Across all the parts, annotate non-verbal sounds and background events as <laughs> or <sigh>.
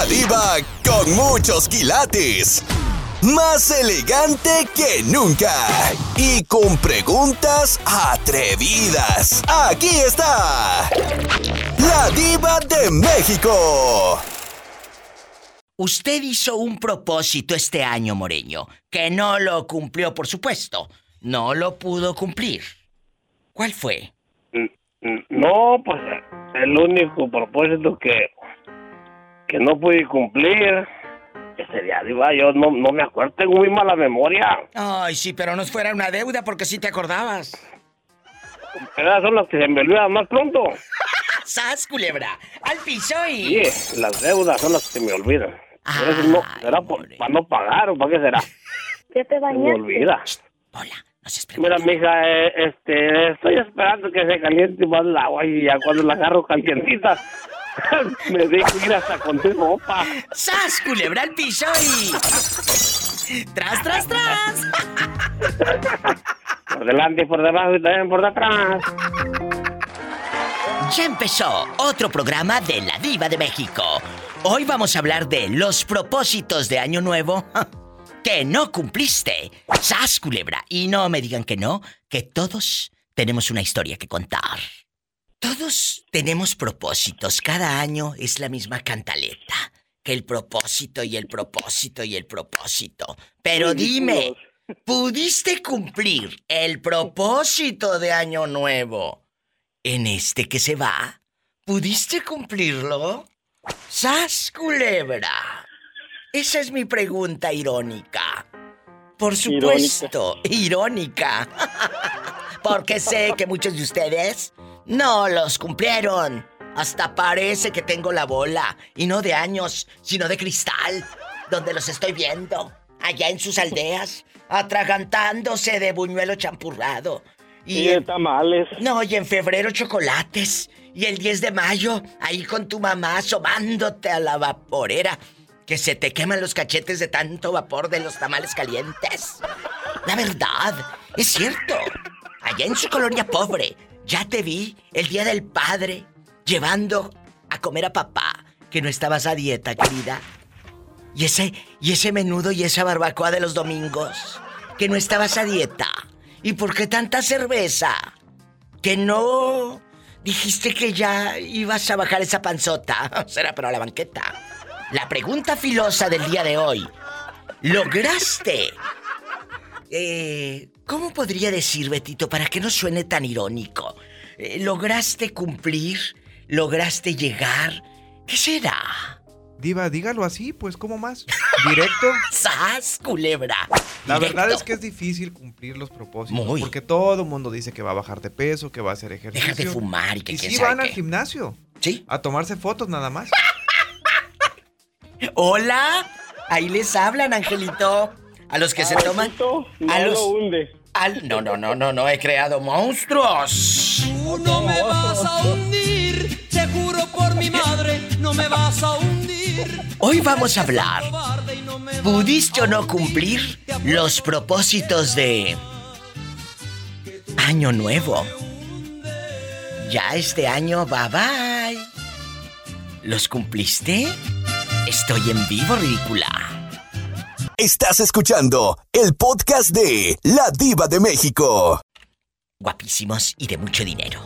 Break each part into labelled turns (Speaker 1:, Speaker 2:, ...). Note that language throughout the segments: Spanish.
Speaker 1: La diva con muchos quilates. Más elegante que nunca. Y con preguntas atrevidas. Aquí está. La diva de México.
Speaker 2: Usted hizo un propósito este año, Moreño, que no lo cumplió, por supuesto. No lo pudo cumplir. ¿Cuál fue?
Speaker 3: No, pues el único propósito que, que no pude cumplir, que sería, diva, yo no, no me acuerdo, tengo muy mala memoria.
Speaker 2: Ay, sí, pero no fuera una deuda porque sí te acordabas.
Speaker 3: Esas son las que se me olvidan más pronto. <laughs>
Speaker 2: ¡Sas, culebra! ¡Al piso y...!
Speaker 3: Sí, las deudas son las que se me olvidan. Pero eso no, ¿Será por, para no pagar o para qué será?
Speaker 4: ¿Qué te
Speaker 3: Se me
Speaker 4: bañaste?
Speaker 3: olvida.
Speaker 2: Hola, no se
Speaker 3: Mira, mija, eh, este, estoy esperando que se caliente más el agua y ya cuando la agarro calientita, <laughs> me dejo ir hasta con tu ropa.
Speaker 2: ¡Sas, culebra al piso y... <laughs> ¡Tras, tras, tras! <laughs>
Speaker 3: Por delante, por debajo y también por detrás.
Speaker 2: Ya empezó otro programa de La Diva de México. Hoy vamos a hablar de los propósitos de Año Nuevo que no cumpliste. ¡Sas, culebra! Y no me digan que no, que todos tenemos una historia que contar. Todos tenemos propósitos. Cada año es la misma cantaleta. Que el propósito y el propósito y el propósito. Pero dime, ¿pudiste cumplir el propósito de Año Nuevo en este que se va? ¿Pudiste cumplirlo? ¡Sas, culebra! Esa es mi pregunta irónica. Por supuesto, irónica. <laughs> Porque sé que muchos de ustedes no los cumplieron. Hasta parece que tengo la bola. Y no de años, sino de cristal. Donde los estoy viendo. Allá en sus aldeas. Atragantándose de buñuelo champurrado.
Speaker 3: Y de tamales.
Speaker 2: No, y en febrero chocolates. Y el 10 de mayo, ahí con tu mamá asomándote a la vaporera. Que se te queman los cachetes de tanto vapor de los tamales calientes. La verdad, es cierto. Allá en su colonia pobre, ya te vi el día del padre llevando a comer a papá, que no estabas a dieta, querida. Y ese, y ese menudo y esa barbacoa de los domingos, que no estabas a dieta. ¿Y por qué tanta cerveza? Que no dijiste que ya ibas a bajar esa panzota. Será pero a la banqueta. La pregunta filosa del día de hoy. ¿Lograste? Eh, ¿Cómo podría decir, Betito, para que no suene tan irónico? Eh, ¿Lograste cumplir? ¿Lograste llegar? ¿Qué será?
Speaker 5: Diva, dígalo así, pues, ¿cómo más? ¿Directo? <laughs>
Speaker 2: ¡Sas, culebra!
Speaker 5: La
Speaker 2: Directo.
Speaker 5: verdad es que es difícil cumplir los propósitos.
Speaker 2: Muy.
Speaker 5: Porque todo el mundo dice que va a bajar de peso, que va a hacer ejercicio.
Speaker 2: Deja de fumar y que
Speaker 5: Y
Speaker 2: quién
Speaker 5: sí
Speaker 2: sabe
Speaker 5: van al gimnasio.
Speaker 2: Sí.
Speaker 5: A tomarse fotos nada más. <laughs>
Speaker 2: Hola, ahí les hablan, Angelito. A los que se toman.
Speaker 3: no
Speaker 2: a los.
Speaker 3: lo hunde.
Speaker 2: Al- no, no, no, no, no he creado monstruos.
Speaker 6: Tú no me vas a hundir, te juro por mi madre, no me vas a hundir.
Speaker 2: Hoy vamos a hablar. ¿Pudiste o no cumplir los propósitos de Año Nuevo? Ya este año, bye bye. ¿Los cumpliste? Estoy en vivo, ridícula.
Speaker 1: Estás escuchando el podcast de La Diva de México.
Speaker 2: Guapísimos y de mucho dinero.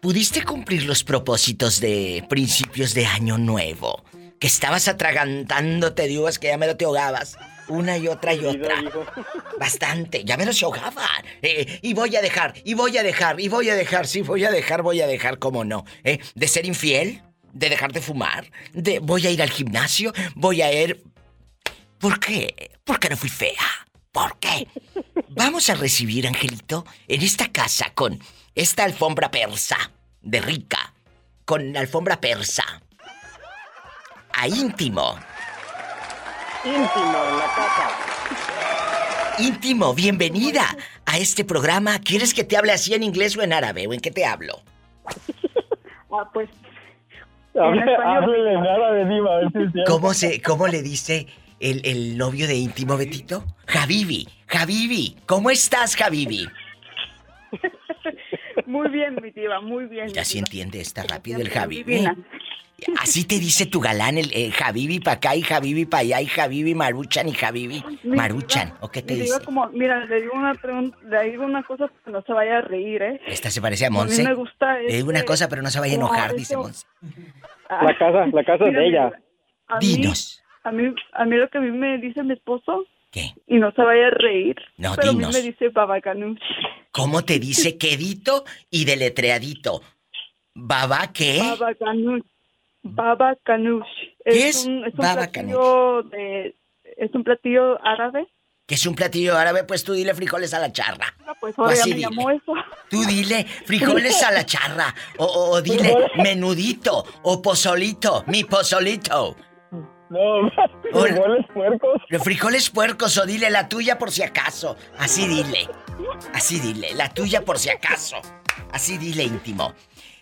Speaker 2: ¿Pudiste cumplir los propósitos de principios de año nuevo? Que estabas atragantándote de uvas que ya me lo te ahogabas. Una y otra y otra. <laughs> Bastante, ya me lo se ahogaban. Eh, y voy a dejar, y voy a dejar, y voy a dejar, sí, voy a dejar, voy a dejar, ¿cómo no? ¿Eh? ¿De ser infiel? ¿De dejar de fumar? ¿De voy a ir al gimnasio? ¿Voy a ir...? ¿Por qué? Porque no fui fea. ¿Por qué? Vamos a recibir, Angelito, en esta casa con esta alfombra persa de rica, con la alfombra persa. A íntimo.
Speaker 3: Íntimo en la casa.
Speaker 2: Íntimo, bienvenida a este programa. ¿Quieres que te hable así en inglés o en árabe? ¿O en qué te hablo? <laughs>
Speaker 4: Ah, pues.
Speaker 3: Hable- diva, a ver si es cierto.
Speaker 2: ¿Cómo, se, cómo le dice el, el novio de íntimo, Betito? Javibi, Javibi. ¿Cómo estás, Javibi? <laughs>
Speaker 4: Muy bien, mi diva, muy bien.
Speaker 2: Ya sí entiende, está rápido el
Speaker 4: divina.
Speaker 2: Así te dice tu galán, el eh, Javibi pa' acá y Javibi pa' allá y Javibi Maruchan y Javibi
Speaker 4: Mi
Speaker 2: Maruchan. ¿O qué te
Speaker 4: mi
Speaker 2: dice?
Speaker 4: diva como, mira, le digo una pregunta, le digo una cosa que no se vaya a reír, ¿eh?
Speaker 2: Esta se parece a
Speaker 4: A mí
Speaker 2: Monse.
Speaker 4: me gusta
Speaker 2: Le digo una
Speaker 4: este-
Speaker 2: cosa, pero no se vaya a
Speaker 4: no,
Speaker 2: enojar, dice
Speaker 4: eso-
Speaker 2: Monse.
Speaker 7: La casa, la casa es de ella.
Speaker 2: Dinos.
Speaker 4: A mí, a mí lo que a mí me dice mi esposo,
Speaker 2: ¿Qué?
Speaker 4: y no se vaya a reír,
Speaker 2: No,
Speaker 4: pero
Speaker 2: dinos.
Speaker 4: a mí me dice babacanush.
Speaker 2: ¿Cómo te dice <laughs> quedito y deletreadito? ¿Baba qué?
Speaker 4: Baba Ganoush. Baba Ganoush.
Speaker 2: ¿Qué es
Speaker 4: un, es un
Speaker 2: baba
Speaker 4: platillo de, es un platillo árabe.
Speaker 2: Que es un platillo árabe, pues tú dile frijoles a la charra.
Speaker 4: Ah, Pues ahora ya me
Speaker 2: dile.
Speaker 4: llamó eso.
Speaker 2: Tú dile frijoles a la charra. O, o- o dile <laughs> menudito o pozolito, mi pozolito.
Speaker 7: No, <laughs> frijoles puercos.
Speaker 2: Los frijoles puercos o dile la tuya por si acaso. Así dile. Así dile, la tuya por si acaso. Así dile íntimo.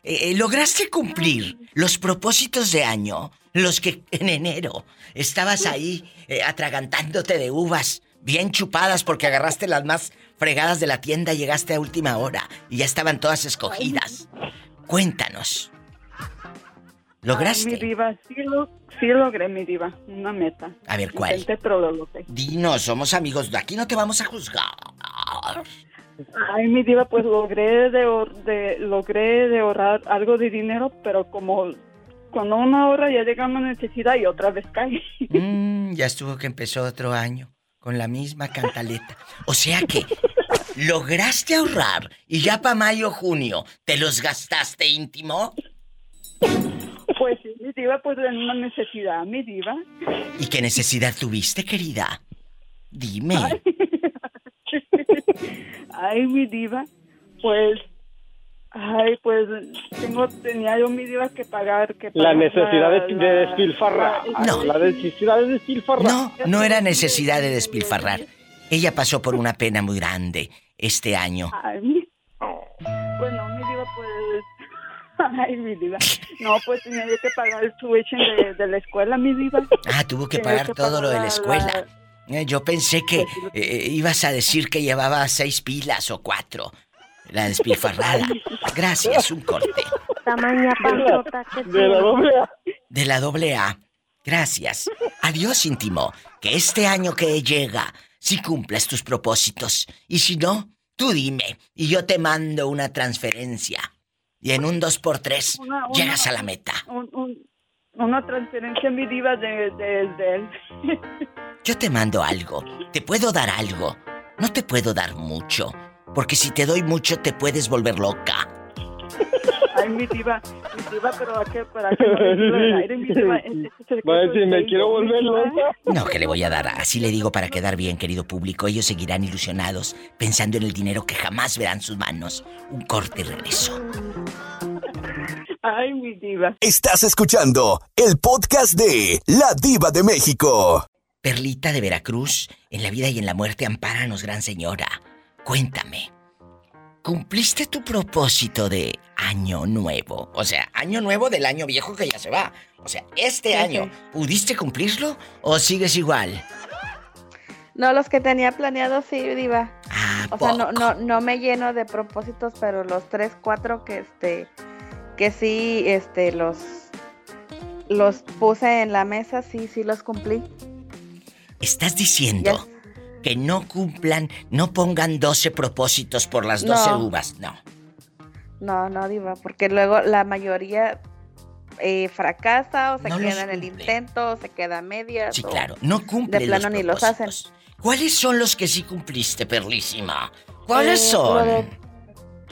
Speaker 2: Eh, eh, ¿Lograste cumplir los propósitos de año? Los que en enero estabas ahí eh, atragantándote de uvas, bien chupadas porque agarraste las más fregadas de la tienda y llegaste a última hora y ya estaban todas escogidas. Cuéntanos.
Speaker 4: Ay, mi
Speaker 2: ¿Lograste?
Speaker 4: diva, sí, lo, sí logré mi diva. Una meta.
Speaker 2: A ver, ¿cuál?
Speaker 4: Intenté, pero lo logré.
Speaker 2: Dinos, somos amigos, aquí no te vamos a juzgar.
Speaker 4: Ay, mi diva, pues logré de, de, logré de ahorrar algo de dinero, pero como cuando una hora ya llega una necesidad y otra vez cae.
Speaker 2: Mm, ya estuvo que empezó otro año con la misma cantaleta. O sea que lograste ahorrar y ya para mayo junio te los gastaste íntimo.
Speaker 4: Pues sí, mi diva, pues en una necesidad, mi diva.
Speaker 2: ¿Y qué necesidad tuviste, querida? Dime. <laughs>
Speaker 4: Ay, mi diva, pues, ay, pues tengo, tenía yo mi diva que pagar, que
Speaker 7: La
Speaker 4: pagar
Speaker 7: necesidad de,
Speaker 4: la-
Speaker 7: de despilfarrar.
Speaker 2: No.
Speaker 7: La necesidad de despilfarrar.
Speaker 2: No, no era necesidad de despilfarrar. Ella pasó por una pena muy grande este año.
Speaker 4: Ay, mi... Pues no. <laughs> Ay, mi diva. No, pues tenía que pagar el tuition de, de la escuela, mi diva.
Speaker 2: Ah, tuvo que
Speaker 4: Tenía
Speaker 2: pagar
Speaker 4: que
Speaker 2: todo lo de la
Speaker 4: pagar
Speaker 2: escuela. Eh, Yo pensé que eh, ibas a decir que llevaba seis pilas o cuatro. La despilfarrada. Gracias, un corte.
Speaker 8: Tamaña panzota que
Speaker 7: De la doble A.
Speaker 2: De la doble A. Gracias. Adiós, íntimo. Que este año que llega, si cumplas tus propósitos. Y si no, tú dime. Y yo te mando una transferencia. Y en un 2x3
Speaker 4: Una- una-
Speaker 2: llegas a la meta.
Speaker 4: Un- un- una transferencia, mi diva, de, de, de él. <laughs>
Speaker 2: Yo te mando algo. Te puedo dar algo. No te puedo dar mucho. Porque si te doy mucho te puedes volver loca. <laughs>
Speaker 4: Ay, mi diva, mi diva, pero ¿a qué? ¿Para qué no le digo al aire, mi diva? Ese es el
Speaker 7: Va a decir, me quiero volver loca.
Speaker 2: No, que le voy a dar. Así le digo para quedar bien, querido público. Ellos seguirán ilusionados, pensando en el dinero que jamás verán sus manos. Un corte y regreso.
Speaker 4: Ay, mi diva.
Speaker 1: Estás escuchando el podcast de La Diva de México.
Speaker 2: Perlita de Veracruz, en la vida y en la muerte, ampáranos, gran señora. Cuéntame, ¿cumpliste tu propósito de año nuevo? O sea, año nuevo del año viejo que ya se va. O sea, este
Speaker 8: Sí,
Speaker 2: año,
Speaker 8: sí.
Speaker 2: ¿pudiste cumplirlo o sigues igual?
Speaker 8: No, los que tenía planeados sí, Diva.
Speaker 2: Ah,
Speaker 8: O sea, no, no, no me lleno de propósitos, pero los tres, cuatro que este, que sí, este, los, los puse en la mesa, sí, sí los cumplí.
Speaker 2: Estás diciendo que no cumplan, no pongan 12 propósitos por las 12
Speaker 8: No.
Speaker 2: uvas. No.
Speaker 8: No, no, Diva, porque luego la mayoría eh, fracasa o se
Speaker 2: No
Speaker 8: queda en el
Speaker 2: cumple.
Speaker 8: intento o se queda a medias.
Speaker 2: Sí, claro, no cumplen
Speaker 8: de plano
Speaker 2: los
Speaker 8: ni los hacen.
Speaker 2: ¿Cuáles son los que sí cumpliste, Perlísima? ¿Cuáles
Speaker 8: Eh,
Speaker 2: son?
Speaker 8: Lo de,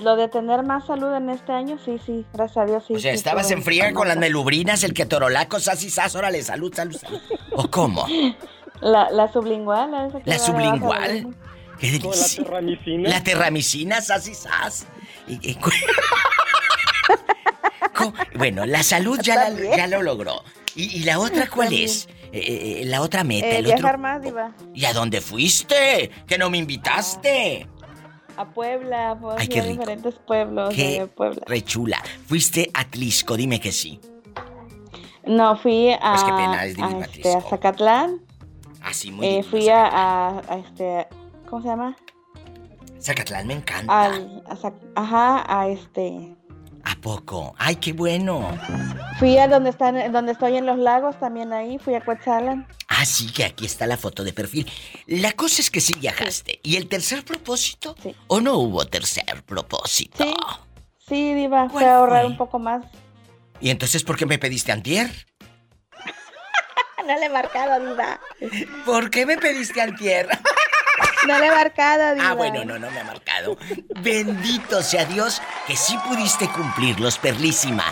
Speaker 8: lo de tener más salud en este año, sí, sí, gracias a Dios, sí.
Speaker 2: O sea,
Speaker 8: sí,
Speaker 2: estabas en friega con las melubrinas, el que torolaco, sas y sas, órale, salud, salud, salud. ¿O cómo? <laughs>
Speaker 8: La, la sublingual, ¿la
Speaker 2: ¿La sublingual? ¡Qué
Speaker 7: la terramicina.
Speaker 2: La terramicina, sas y sas. Y- <laughs> bueno, la salud ya, la-
Speaker 8: También.
Speaker 2: ya lo logró. ¿Y, y la otra cuál es? Eh, eh, la otra meta,
Speaker 8: Eh,
Speaker 2: el otro...
Speaker 8: más, Diva.
Speaker 2: ¿Y a dónde fuiste? Que no me invitaste.
Speaker 8: A Puebla, pues,
Speaker 2: Ay, qué rico.
Speaker 8: diferentes pueblos
Speaker 2: Qué
Speaker 8: de Puebla.
Speaker 2: rechula. Fuiste a Tlisco, dime que sí.
Speaker 8: No, fui a,
Speaker 2: Pues qué pena, es
Speaker 8: a, este, a Zacatlán.
Speaker 2: Así muy
Speaker 8: eh, fui a, a, a este, ¿cómo se llama?
Speaker 2: Zacatlán me encanta.
Speaker 8: Al, a Zac- ajá, a este,
Speaker 2: ¿A poco? ¡Ay, qué bueno!
Speaker 8: Fui a donde están, donde estoy en los lagos, también ahí, fui a Coetzalan.
Speaker 2: Ah, sí, que aquí está la foto de perfil. La cosa es que sí viajaste. ¿Y el tercer propósito?
Speaker 8: Sí.
Speaker 2: ¿O no hubo tercer propósito?
Speaker 8: Sí. Sí, Diva, fue
Speaker 2: ¿Cuál
Speaker 8: a ahorrar un poco más.
Speaker 2: ¿Y entonces por qué me pediste antier? <laughs>
Speaker 8: No le he marcado, Diva.
Speaker 2: ¿Por qué me pediste antier? <laughs>
Speaker 8: No le he marcado, Diva.
Speaker 2: Ah, bueno, no, no me ha marcado. Bendito sea Dios que sí pudiste cumplirlos, Perlísima.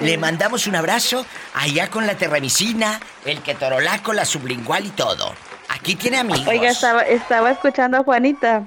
Speaker 2: Le mandamos un abrazo allá con la terramicina, el ketorolaco, la sublingual y todo. Aquí tiene amigos.
Speaker 8: Oiga, estaba, estaba escuchando a Juanita.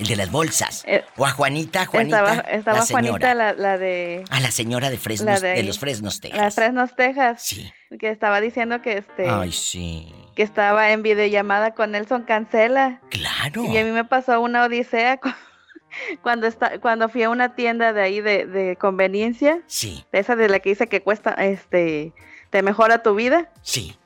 Speaker 2: El de las bolsas.
Speaker 8: Eh,
Speaker 2: o a Juanita, Juanita,
Speaker 8: estaba estaba
Speaker 2: la señora.
Speaker 8: Juanita, la, la de
Speaker 2: A la señora de Fresnos, de, los Fresnos, Texas.
Speaker 8: las Fresnos, Texas.
Speaker 2: Sí.
Speaker 8: Que estaba diciendo que este
Speaker 2: Ay, sí.
Speaker 8: que estaba en videollamada con Nelson Cancela.
Speaker 2: Claro.
Speaker 8: Y a mí me pasó una odisea cu- <laughs> cuando está, cuando fui a una tienda de ahí de, de conveniencia,
Speaker 2: Sí,
Speaker 8: esa de la que dice que cuesta, este, te mejora tu vida.
Speaker 2: sí.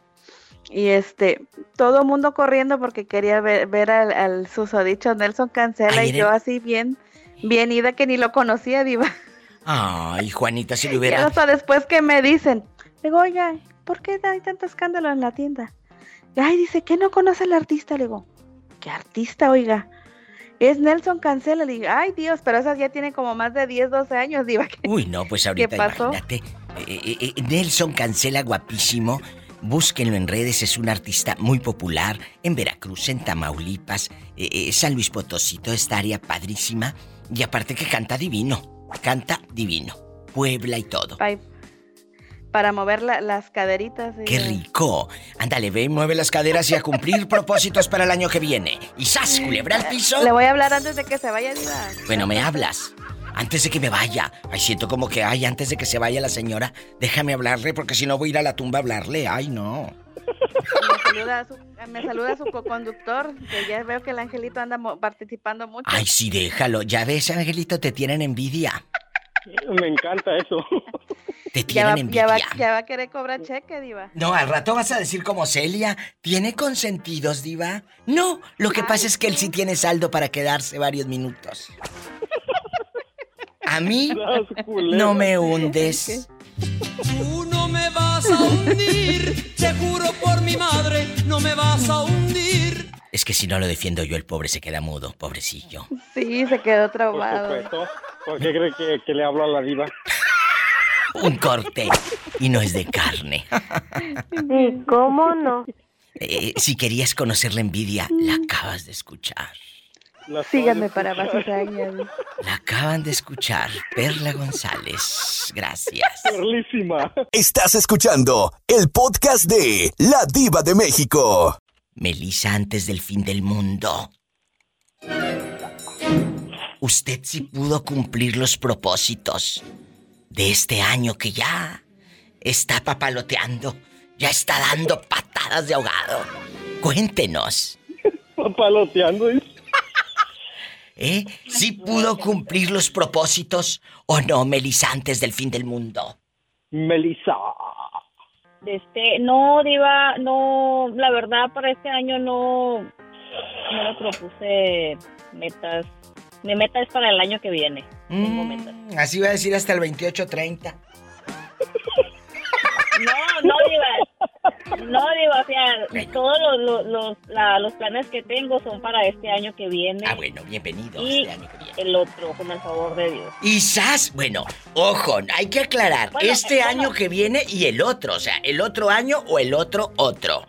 Speaker 8: Y este, todo el mundo corriendo porque quería ver, ver al, al susodicho Nelson Cancela
Speaker 2: Ay,
Speaker 8: y yo así bien, bien ida que ni lo conocía, diva.
Speaker 2: Ay, Juanita, si <laughs>
Speaker 8: Y
Speaker 2: hubiera...
Speaker 8: hasta después que me dicen, digo, oiga, ¿por qué hay tanto escándalo en la tienda? Y, Ay, dice, que no conoce al artista? Le digo, ¿qué artista, oiga? Es Nelson Cancela. Le digo, ay, Dios, pero esa ya tiene como más de 10, 12 años, diva.
Speaker 2: Uy, no, pues ahorita
Speaker 8: pasó?
Speaker 2: imagínate. Eh, eh, eh, Nelson Cancela, guapísimo. Búsquenlo en redes, es un artista muy popular en Veracruz, en Tamaulipas, eh, eh, San Luis Potosí, toda esta área padrísima. Y aparte que canta divino, canta divino. Puebla y todo.
Speaker 8: Para mover la- las caderitas.
Speaker 2: ¡Qué rico! Ándale, ve, mueve las caderas y a cumplir <laughs> propósitos para el año que viene. Y ¡zas! Culebra al piso.
Speaker 8: Le voy a hablar antes de que se vaya, diva.
Speaker 2: Bueno, me hablas. Antes de que me vaya. Ay, siento como que, ay, antes de que se vaya la señora, déjame hablarle porque si no voy a ir a la tumba a hablarle. Ay, no.
Speaker 8: Me saluda a su, me saluda a su co-conductor, que ya veo que el angelito anda participando mucho.
Speaker 2: Ay, sí, déjalo. Ya ves, Angelito, te tienen envidia.
Speaker 7: Me encanta eso.
Speaker 2: Te
Speaker 8: ya, va,
Speaker 2: tienen
Speaker 8: ya, va,
Speaker 2: envidia.
Speaker 8: ya va a querer cobrar cheque, diva.
Speaker 2: No, al rato vas a decir como Celia, ¿tiene consentidos, diva? No, lo que pasa es que él sí tiene saldo para quedarse varios minutos. A mí no me hundes.
Speaker 6: Tú no me vas a hundir, te juro por mi madre, no me vas a hundir.
Speaker 2: Es que si no lo defiendo yo, el pobre se queda mudo, pobrecillo.
Speaker 8: Sí, se quedó
Speaker 7: Por
Speaker 8: traumado.
Speaker 7: supuesto. ¿Por qué cree que, que le hablo a la diva? <laughs>
Speaker 2: Un corte. Y no es de carne.
Speaker 9: ¿Y cómo no?
Speaker 2: Eh, si querías conocer la envidia, la acabas de escuchar.
Speaker 8: Síganme para más cizañas.
Speaker 2: La acaban de escuchar. Perla González. Gracias.
Speaker 7: Perlísima.
Speaker 1: Estás escuchando el podcast de La Diva de México.
Speaker 2: Melissa antes del fin del mundo. Usted sí pudo cumplir los propósitos de este año que ya está papaloteando, ya está dando patadas de ahogado. Cuéntenos, <laughs>
Speaker 7: Papaloteando. dice.
Speaker 2: ¿Eh? ¿Sí pudo cumplir los propósitos o no, Melissa, antes del fin del mundo?
Speaker 7: Melissa.
Speaker 9: Este, no, Diva, no, la verdad para este año no, no me propuse metas. Mi meta es para el año que viene.
Speaker 2: Mm, así va a decir hasta el 28-30. <laughs>
Speaker 9: No, no, Diva. No, Diva, o sea, todos los, los, los, la- los planes que tengo son para este año que viene.
Speaker 2: Ah, bueno, bienvenido
Speaker 9: Y
Speaker 2: este año que viene.
Speaker 9: el otro, con el favor de Dios.
Speaker 2: Y sas, bueno, ojo, hay que aclarar,
Speaker 9: Bueno,
Speaker 2: este
Speaker 9: bueno.
Speaker 2: año que viene y el otro, o sea, el otro año o el otro otro.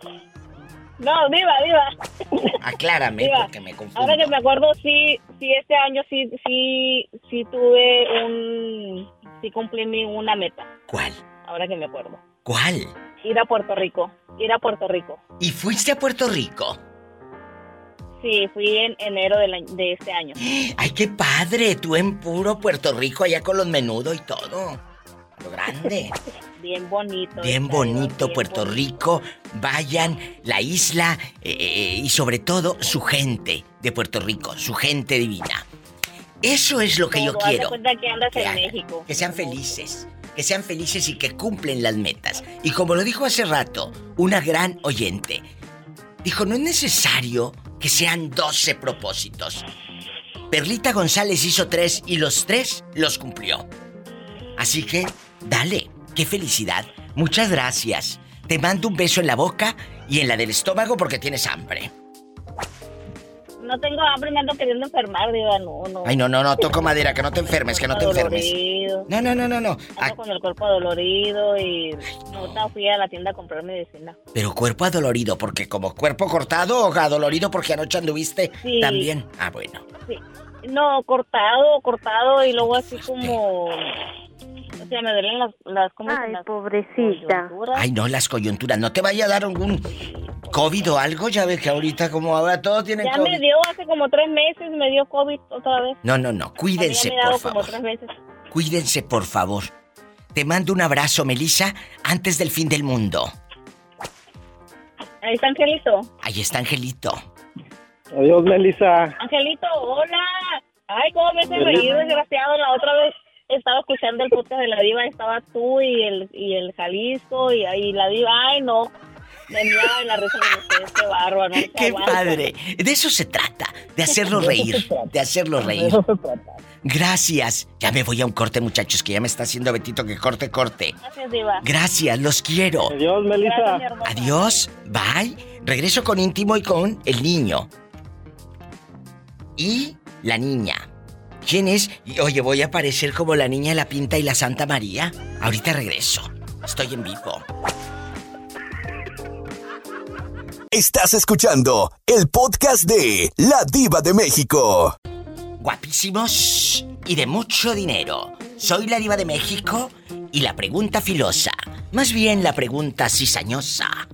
Speaker 9: No, Diva, Diva.
Speaker 2: Aclárame porque me confundo.
Speaker 9: Ahora que me acuerdo, sí, sí, este año sí, sí, sí tuve un, sí cumplí mi una meta.
Speaker 2: ¿Cuál?
Speaker 9: Ahora que me acuerdo.
Speaker 2: ¿Cuál?
Speaker 9: Ir a Puerto Rico, ir a Puerto Rico.
Speaker 2: ¿Y fuiste a Puerto Rico?
Speaker 9: Sí, fui en enero del año- de este año. <gasps>
Speaker 2: Ay, qué padre, tú en puro Puerto Rico allá con los menudos y todo. Lo grande. <laughs>
Speaker 9: Bien bonito.
Speaker 2: Bien bonito
Speaker 9: bien
Speaker 2: Puerto
Speaker 9: bonito.
Speaker 2: Rico. Vayan, la isla eh, eh, y sobre todo su gente de Puerto Rico, su gente divina. Eso es lo que yo quiero.
Speaker 9: que andas
Speaker 2: que
Speaker 9: en
Speaker 2: hagan,
Speaker 9: México.
Speaker 2: Que sean felices. Que sean felices y que cumplen las metas. Y como lo dijo hace rato, una gran oyente. Dijo, no es necesario que sean 12 propósitos. Perlita González hizo tres y los tres los cumplió. Así que, dale, qué felicidad. Muchas gracias. Te mando un beso en la boca y en la del estómago porque tienes hambre.
Speaker 9: No tengo hambre, me ando queriendo enfermar, diva, no, no.
Speaker 2: Ay, no, no, no, toco madera, que no te enfermes, que no te enfermes.
Speaker 9: Dolorido.
Speaker 2: No, no, no, no, no.
Speaker 9: Ando con el cuerpo dolorido y ahorita fui a la tienda a comprar medicina.
Speaker 2: pero cuerpo adolorido, porque como cuerpo cortado o adolorido porque anoche anduviste
Speaker 9: Sí.
Speaker 2: también. Ah, bueno.
Speaker 9: Sí. No, cortado, cortado y luego así como... Sea, me duelen las... las ¿cómo se
Speaker 8: Ay,
Speaker 9: llama?
Speaker 8: pobrecita.
Speaker 9: Coyunturas.
Speaker 2: Ay, no, las coyunturas. ¿No te vaya a dar algún COVID o algo? Ya ves que ahorita como ahora todos tienen
Speaker 9: Ya
Speaker 2: COVID.
Speaker 9: me dio hace como tres meses, me dio COVID otra vez.
Speaker 2: No, no, no. Cuídense,
Speaker 9: ya me
Speaker 2: por
Speaker 9: como
Speaker 2: favor.
Speaker 9: tres veces.
Speaker 2: Cuídense, por favor. Te mando un abrazo, Melissa, antes del fin del mundo.
Speaker 9: Ahí está Angelito.
Speaker 2: Ahí está Angelito.
Speaker 7: Adiós, Melissa.
Speaker 9: Angelito, hola. Ay, cómo me hace reír, desgraciado. La otra vez estaba escuchando el podcast de la diva, estaba tú y el, y el Jalisco y ahí la diva. Ay, no. Me miraba en la risa de ustedes, qué bárbaro. no se <laughs>
Speaker 2: ¡Qué
Speaker 9: aguanta.
Speaker 2: padre! De eso se trata, de hacerlo <laughs> reír, de hacerlo reír. Gracias. Ya me voy a un corte, muchachos, que ya me está haciendo Betito que corte, corte.
Speaker 9: Gracias, diva.
Speaker 2: Gracias, los quiero.
Speaker 7: Adiós, Melissa.
Speaker 2: Adiós, bye. Regreso con íntimo y con el niño. Y la niña. ¿Quién es? Y, oye, voy a parecer como la niña de la pinta y la Santa María. Ahorita regreso. Estoy en vivo.
Speaker 1: Estás escuchando el podcast de La Diva de México.
Speaker 2: Guapísimos y de mucho dinero. Soy la diva de México y la pregunta filosa, más bien la pregunta cizañosa,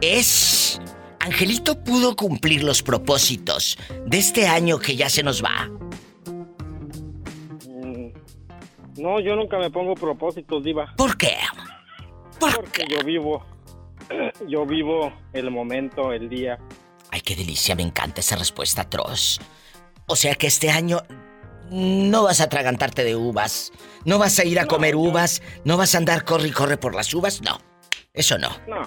Speaker 2: es... ¿Angelito pudo cumplir los propósitos de este año que ya se nos va?
Speaker 7: No, yo nunca me pongo propósitos, Diva.
Speaker 2: ¿Por qué? ¿Por
Speaker 7: Porque
Speaker 2: qué?
Speaker 7: yo vivo. <clears throat> Yo vivo el momento, el día.
Speaker 2: Ay, qué delicia, me encanta esa respuesta atroz. O sea que este año no vas a atragantarte de uvas, no vas a ir a comer uvas, no vas a andar corre y corre por las uvas, no. Eso no.
Speaker 7: No,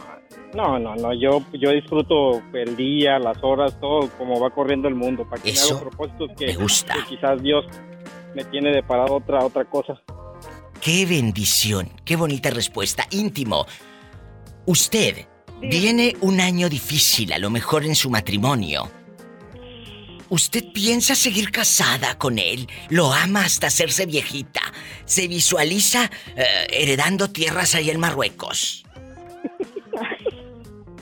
Speaker 7: no, no, no. Yo, yo disfruto el día, las horas, todo como va corriendo el mundo. Para que me
Speaker 2: Eso
Speaker 7: hago propósitos que,
Speaker 2: me gusta.
Speaker 7: que quizás Dios me tiene deparado otra, otra cosa.
Speaker 2: Qué bendición, qué bonita respuesta. Íntimo, usted viene un año difícil, a lo mejor en su matrimonio. ¿Usted piensa seguir casada con él? ¿Lo ama hasta hacerse viejita? ¿Se visualiza eh, heredando tierras ahí en Marruecos?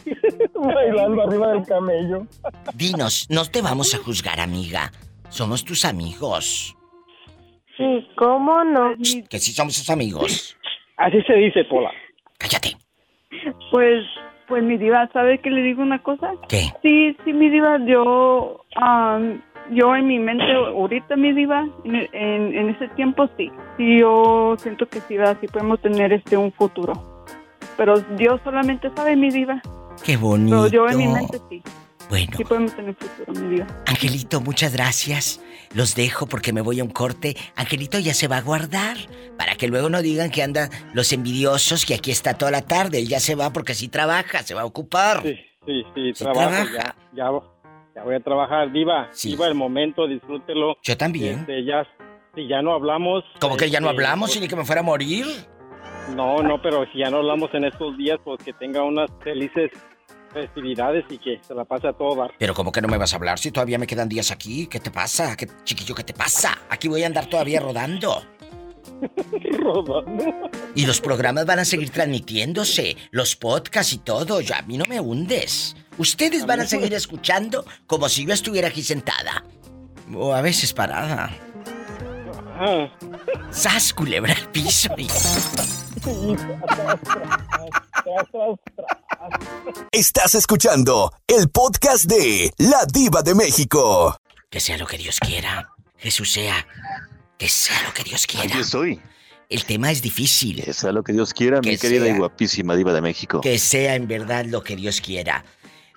Speaker 2: <laughs>
Speaker 7: Bailando arriba del camello.
Speaker 2: Dinos, no te vamos a juzgar, amiga. Somos tus amigos.
Speaker 8: Sí, ¿cómo no?
Speaker 2: Que sí somos tus amigos.
Speaker 7: Así se dice, Pola.
Speaker 2: Cállate.
Speaker 4: Pues, pues mi diva, ¿sabe que le digo una cosa?
Speaker 2: ¿Qué?
Speaker 4: Sí, sí, mi diva, yo, am, yo en mi mente ahorita, mi diva, en, en, en ese tiempo sí, sí, yo siento que sí, va, sí podemos tener este un futuro. Pero Dios solamente sabe, mi diva.
Speaker 2: Qué bonito.
Speaker 4: Pero yo en mi mente sí,
Speaker 2: Bueno,
Speaker 4: sí podemos tener futuro, mi diva.
Speaker 2: Angelito, muchas gracias. Los dejo porque me voy a un corte. Angelito ya se va a guardar para que luego no digan que andan los envidiosos que aquí está toda la tarde. Él ya se va porque sí trabaja, se va a ocupar.
Speaker 7: Sí, sí, sí,
Speaker 2: trabaja.
Speaker 7: Ya, ya, ya voy a trabajar. Diva,
Speaker 2: Sí.
Speaker 7: Diva, el momento, disfrútelo.
Speaker 2: Yo también.
Speaker 7: Este, ya, si ya no hablamos.
Speaker 2: Como que ya no
Speaker 7: este,
Speaker 2: hablamos y
Speaker 7: pues,
Speaker 2: ni que me fuera a morir.
Speaker 7: No, no, pero si ya no hablamos en estos días, pues que tenga unas felices festividades y que se la pase a todo dar.
Speaker 2: Pero como que no me vas a hablar si todavía me quedan días aquí. ¿Qué te pasa? ¿Qué chiquillo qué te pasa? Aquí voy a andar todavía rodando. <laughs>
Speaker 7: Rodando.
Speaker 2: Y los programas van a seguir transmitiéndose, los podcasts y todo. Yo, a mí no me hundes. Ustedes van a seguir escuchando como si yo estuviera aquí sentada. O a veces parada.
Speaker 7: Ah,
Speaker 2: ¡Sas, culebra al piso! y- <laughs>
Speaker 1: Estás escuchando el podcast de La Diva de México.
Speaker 2: Que sea lo que Dios quiera. Jesús sea. Que sea lo que Dios quiera.
Speaker 10: Aquí estoy.
Speaker 2: El tema es difícil.
Speaker 10: Que sea lo que Dios quiera,
Speaker 2: Que
Speaker 10: mi querida
Speaker 2: sea.
Speaker 10: y guapísima diva de México.
Speaker 2: Que sea en verdad lo que Dios quiera.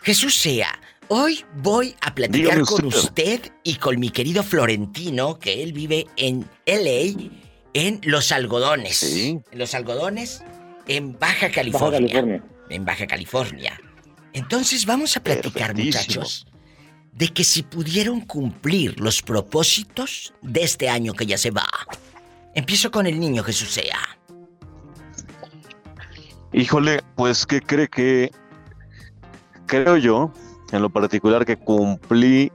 Speaker 2: Jesús sea. Hoy voy a platicar
Speaker 10: Dígame
Speaker 2: con
Speaker 10: usted.
Speaker 2: usted y con mi querido Florentino, que él vive en LA, en Los Algodones.
Speaker 10: Sí.
Speaker 2: En Los Algodones, en Baja California.
Speaker 7: California.
Speaker 2: En Baja California. Entonces vamos a platicar, muchachos, de que si pudieron cumplir los propósitos de este año que ya se va. Empiezo con el niño Jesús sea.
Speaker 10: Híjole, pues ¿qué cree que creo yo, en lo particular, que cumplí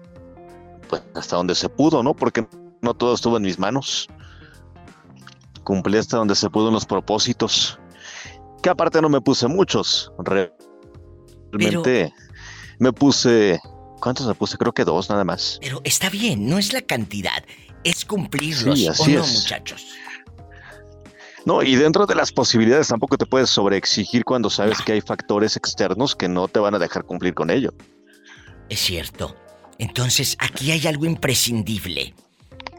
Speaker 10: pues, hasta donde se pudo, ¿no? Porque no todo estuvo en mis manos. Cumplí hasta donde se pudo en los propósitos. Que aparte no me puse muchos. Realmente me puse. ¿Cuántos me puse? Creo que dos nada más.
Speaker 2: Pero está bien, no es la cantidad, es cumplirlos,
Speaker 10: Sí,
Speaker 2: ¿o
Speaker 10: así
Speaker 2: no,
Speaker 10: es.
Speaker 2: muchachos?
Speaker 10: No, y dentro de las posibilidades tampoco te puedes sobreexigir cuando sabes que hay factores externos que no te van a dejar cumplir con ello.
Speaker 2: Es cierto. Entonces, aquí hay algo imprescindible.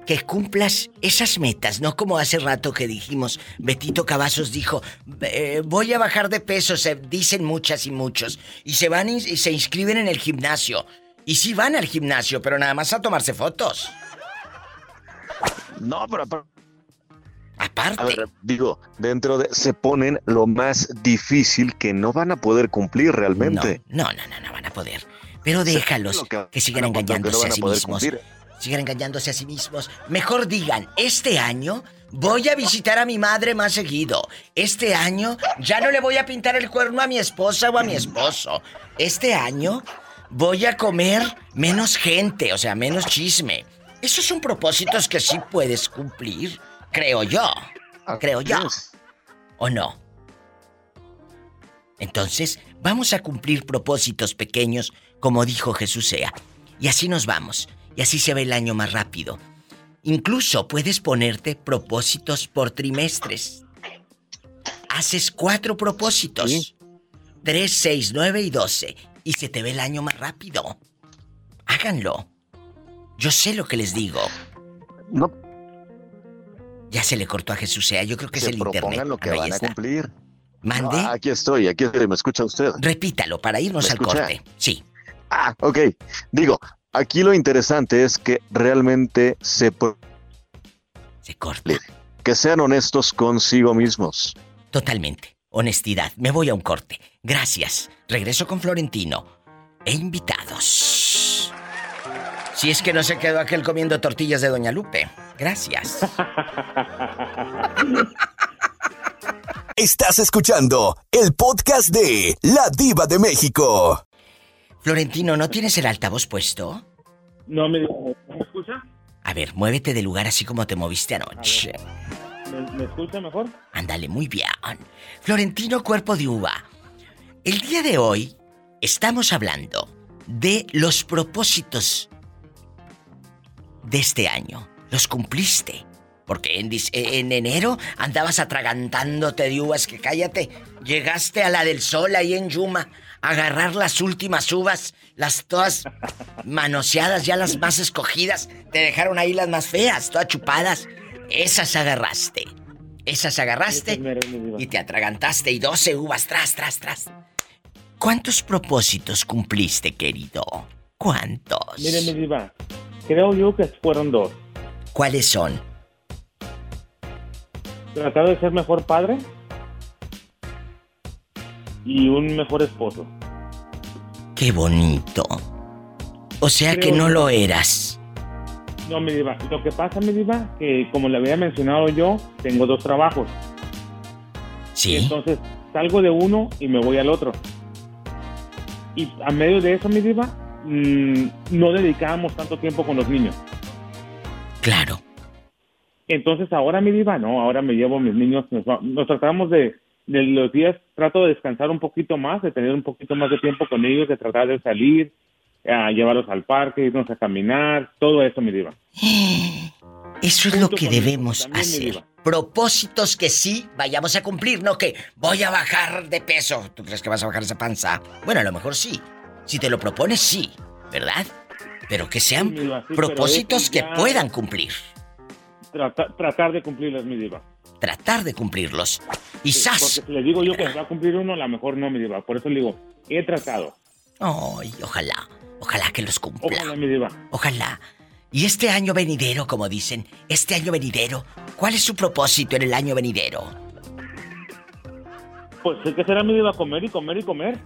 Speaker 2: Que cumplas esas metas, no como hace rato que dijimos, Betito Cavazos dijo, "Eh, voy a bajar de peso, se dicen muchas y muchos, y se van y y se inscriben en el gimnasio. Y sí van al gimnasio, pero nada más a tomarse fotos.
Speaker 10: No, pero aparte.
Speaker 2: Aparte.
Speaker 10: A ver, digo, dentro de. Se ponen lo más difícil que no van a poder cumplir realmente.
Speaker 2: No, no, no, no van a poder. Pero déjalos
Speaker 10: lo que
Speaker 2: que sigan
Speaker 10: no
Speaker 2: engañándose
Speaker 10: van
Speaker 2: a
Speaker 10: a
Speaker 2: sí mismos.
Speaker 10: cumplir.
Speaker 2: Sigan engañándose a sí mismos. Mejor digan, este año voy a visitar a mi madre más seguido. Este año ya no le voy a pintar el cuerno a mi esposa o a mi esposo. Este año voy a comer menos gente, o sea, menos chisme. Esos son propósitos que sí puedes cumplir, creo yo. Creo yo. ¿O no? Entonces, vamos a cumplir propósitos pequeños, como dijo Jesús sea. Y así nos vamos. Y así se ve el año más rápido. Incluso puedes ponerte propósitos por trimestres. Haces cuatro propósitos. Tres, seis, nueve y doce. Y se te ve el año más rápido. Háganlo. Yo sé lo que les digo.
Speaker 10: No.
Speaker 2: Ya se le cortó a Jesús sea. Yo creo que
Speaker 10: se
Speaker 2: es el
Speaker 10: propongan
Speaker 2: internet.
Speaker 10: lo que
Speaker 2: Ah,
Speaker 10: van a cumplir.
Speaker 2: ¿Mande?
Speaker 10: No, aquí estoy, aquí estoy, me escucha usted.
Speaker 2: Repítalo para irnos
Speaker 10: ¿Me
Speaker 2: al
Speaker 10: escucha?
Speaker 2: corte. Sí.
Speaker 10: Ah, ok. Digo, aquí lo interesante es que realmente se...
Speaker 2: Se corta.
Speaker 10: Que sean honestos consigo mismos.
Speaker 2: Totalmente. Honestidad. Me voy a un corte. Gracias. Regreso con Florentino. E invitados. Si es que no se quedó aquel comiendo tortillas de Doña Lupe. Gracias.
Speaker 1: Estás escuchando el podcast de La Diva de México.
Speaker 2: Florentino, ¿no tienes el altavoz puesto?
Speaker 11: No me, ¿me escucha?
Speaker 2: A ver, muévete de lugar así como te moviste anoche.
Speaker 11: ¿Me, me escucha mejor?
Speaker 2: Ándale, muy bien. Florentino Cuerpo de Uva. El día de hoy estamos hablando de los propósitos de este año. ¿Los cumpliste? Porque en, dis- en enero andabas atragantándote de uvas que cállate. Llegaste a la del sol ahí en Yuma agarrar las últimas uvas, las todas manoseadas, ya las más escogidas. Te dejaron ahí las más feas, todas chupadas. Esas agarraste. Esas agarraste y te atragantaste y 12 uvas tras, tras, tras. ¿Cuántos propósitos cumpliste, querido? ¿Cuántos?
Speaker 11: Mire, mi diva, creo yo que fueron dos.
Speaker 2: ¿Cuáles son?
Speaker 11: Tratar de ser mejor padre y un mejor esposo.
Speaker 2: Qué bonito. O sea que no lo eras.
Speaker 11: No, mi diva, lo que pasa, mi diva, que como le había mencionado yo, tengo dos trabajos.
Speaker 2: Sí.
Speaker 11: Entonces, salgo de uno y me voy al otro. Y a medio de eso, mi diva, mm, no dedicábamos tanto tiempo con los niños.
Speaker 2: Claro.
Speaker 11: Entonces ahora mi diva, no, ahora me llevo a mis niños, nos, nos tratamos de, de los días, trato de descansar un poquito más, de tener un poquito más de tiempo con ellos, de tratar de salir, a llevarlos al parque, irnos a caminar, todo eso mi diva.
Speaker 2: Eso es lo que debemos hacer. Propósitos que sí vayamos a cumplir, no que voy a bajar de peso. ¿Tú crees que vas a bajar esa panza? Bueno, a lo mejor sí. Si te lo propones, sí, ¿verdad? Pero que sean
Speaker 11: Sí, diva, sí,
Speaker 2: propósitos que
Speaker 11: ya-
Speaker 2: puedan cumplir.
Speaker 11: Trata- tratar de cumplirlas mi diva.
Speaker 2: Tratar de cumplirlos. Y
Speaker 11: Sí,
Speaker 2: ¡zas!
Speaker 11: Porque si le digo yo que va a cumplir uno, a lo mejor no mi diva. Por eso le digo, he tratado.
Speaker 2: Ay, ojalá. Ojalá que los cumpla.
Speaker 11: Ojalá mi diva.
Speaker 2: Ojalá. Y este año venidero, como dicen, este año venidero, ¿cuál es su propósito en el año venidero?
Speaker 11: Pues que será mi diva comer y comer y comer.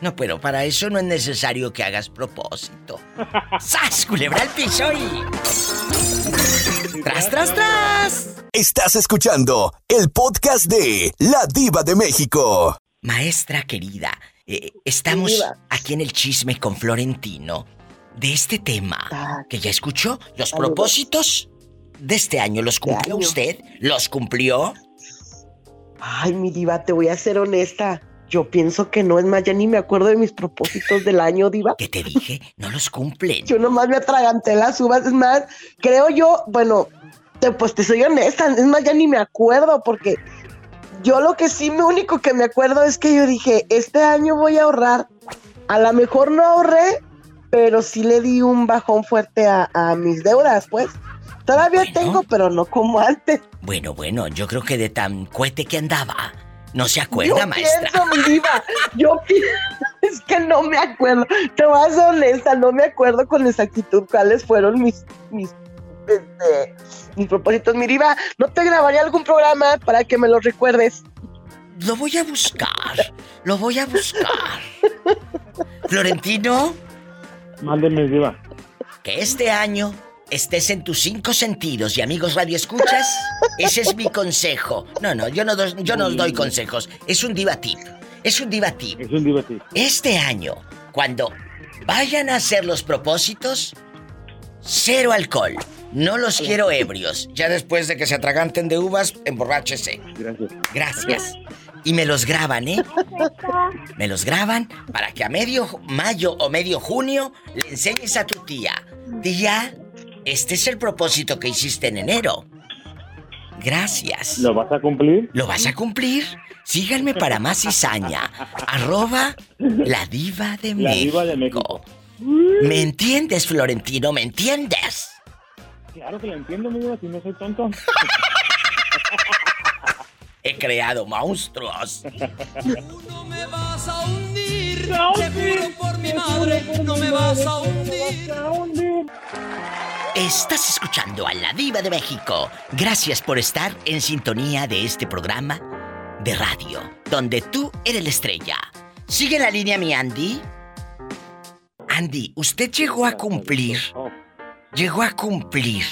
Speaker 2: No, pero para eso no es necesario que hagas propósito. ¡Sas, culebra al piso y... ¡Tras, tras, tras!
Speaker 1: Estás escuchando el podcast de La Diva de México.
Speaker 2: Maestra querida, eh, estamos
Speaker 12: Diva.
Speaker 2: aquí en el chisme con Florentino de este tema que ya escuchó. Los propósitos de este año, ¿los cumplió
Speaker 12: año.
Speaker 2: usted? ¿Los cumplió?
Speaker 12: Ay, mi diva, te voy a ser honesta. Yo pienso que no, es más, ya ni me acuerdo de mis propósitos del año, diva.
Speaker 2: ¿Qué te dije? No los cumplen.
Speaker 12: Yo nomás me atraganté las uvas, es más, creo yo, bueno, te, pues te soy honesta, es más, ya ni me acuerdo porque yo lo que sí, lo único que me acuerdo es que yo dije, este año voy a ahorrar. A lo mejor no ahorré, pero sí le di un bajón fuerte a, a mis deudas, pues. Todavía tengo, pero no como antes.
Speaker 2: Bueno, bueno, yo creo que de tan cohete que andaba, no se acuerda,
Speaker 12: yo
Speaker 2: maestra.
Speaker 12: pienso, mi diva, yo <laughs> pi- es que no me acuerdo. Te voy a ser honesta, no me acuerdo con exactitud cuáles fueron mis mis este, mis propósitos. Mi diva, ¿no te grabaría algún programa para que me lo recuerdes?
Speaker 2: Lo voy a buscar, lo voy a buscar. Florentino,
Speaker 11: Mándeme, Diva.
Speaker 2: que este año estés en tus cinco sentidos y amigos radio escuchas, <laughs> ese es mi consejo. No, no, yo no, do- yo no doy consejos, es un diva tip. Es un diva tip.
Speaker 11: Es un diva tip.
Speaker 2: Este año, cuando vayan a hacer los propósitos, cero alcohol. No los quiero <laughs> ebrios. Ya después de que se atraganten de uvas, emborráchese.
Speaker 11: Gracias.
Speaker 2: Gracias. <laughs> Y me los graban, ¿eh? Me los graban para que a medio mayo o medio junio le enseñes a tu tía. Tía, este es el propósito que hiciste en enero. Gracias.
Speaker 11: ¿Lo vas a cumplir?
Speaker 2: ¿Lo vas a cumplir? Síganme para más cizaña. Arroba la diva de
Speaker 11: La
Speaker 2: México.
Speaker 11: diva de México.
Speaker 2: ¿Me entiendes, Florentino? ¿Me entiendes?
Speaker 11: Claro que lo entiendo, mi diva, si no soy tonto.
Speaker 2: He creado monstruos.
Speaker 6: No me vas a hundir, te juro por mi madre, no me vas a hundir.
Speaker 2: Estás escuchando a la diva de México. Gracias por estar en sintonía de este programa de radio, donde tú eres la estrella. Sigue la línea mi Andy. Andy, usted llegó a cumplir, llegó a cumplir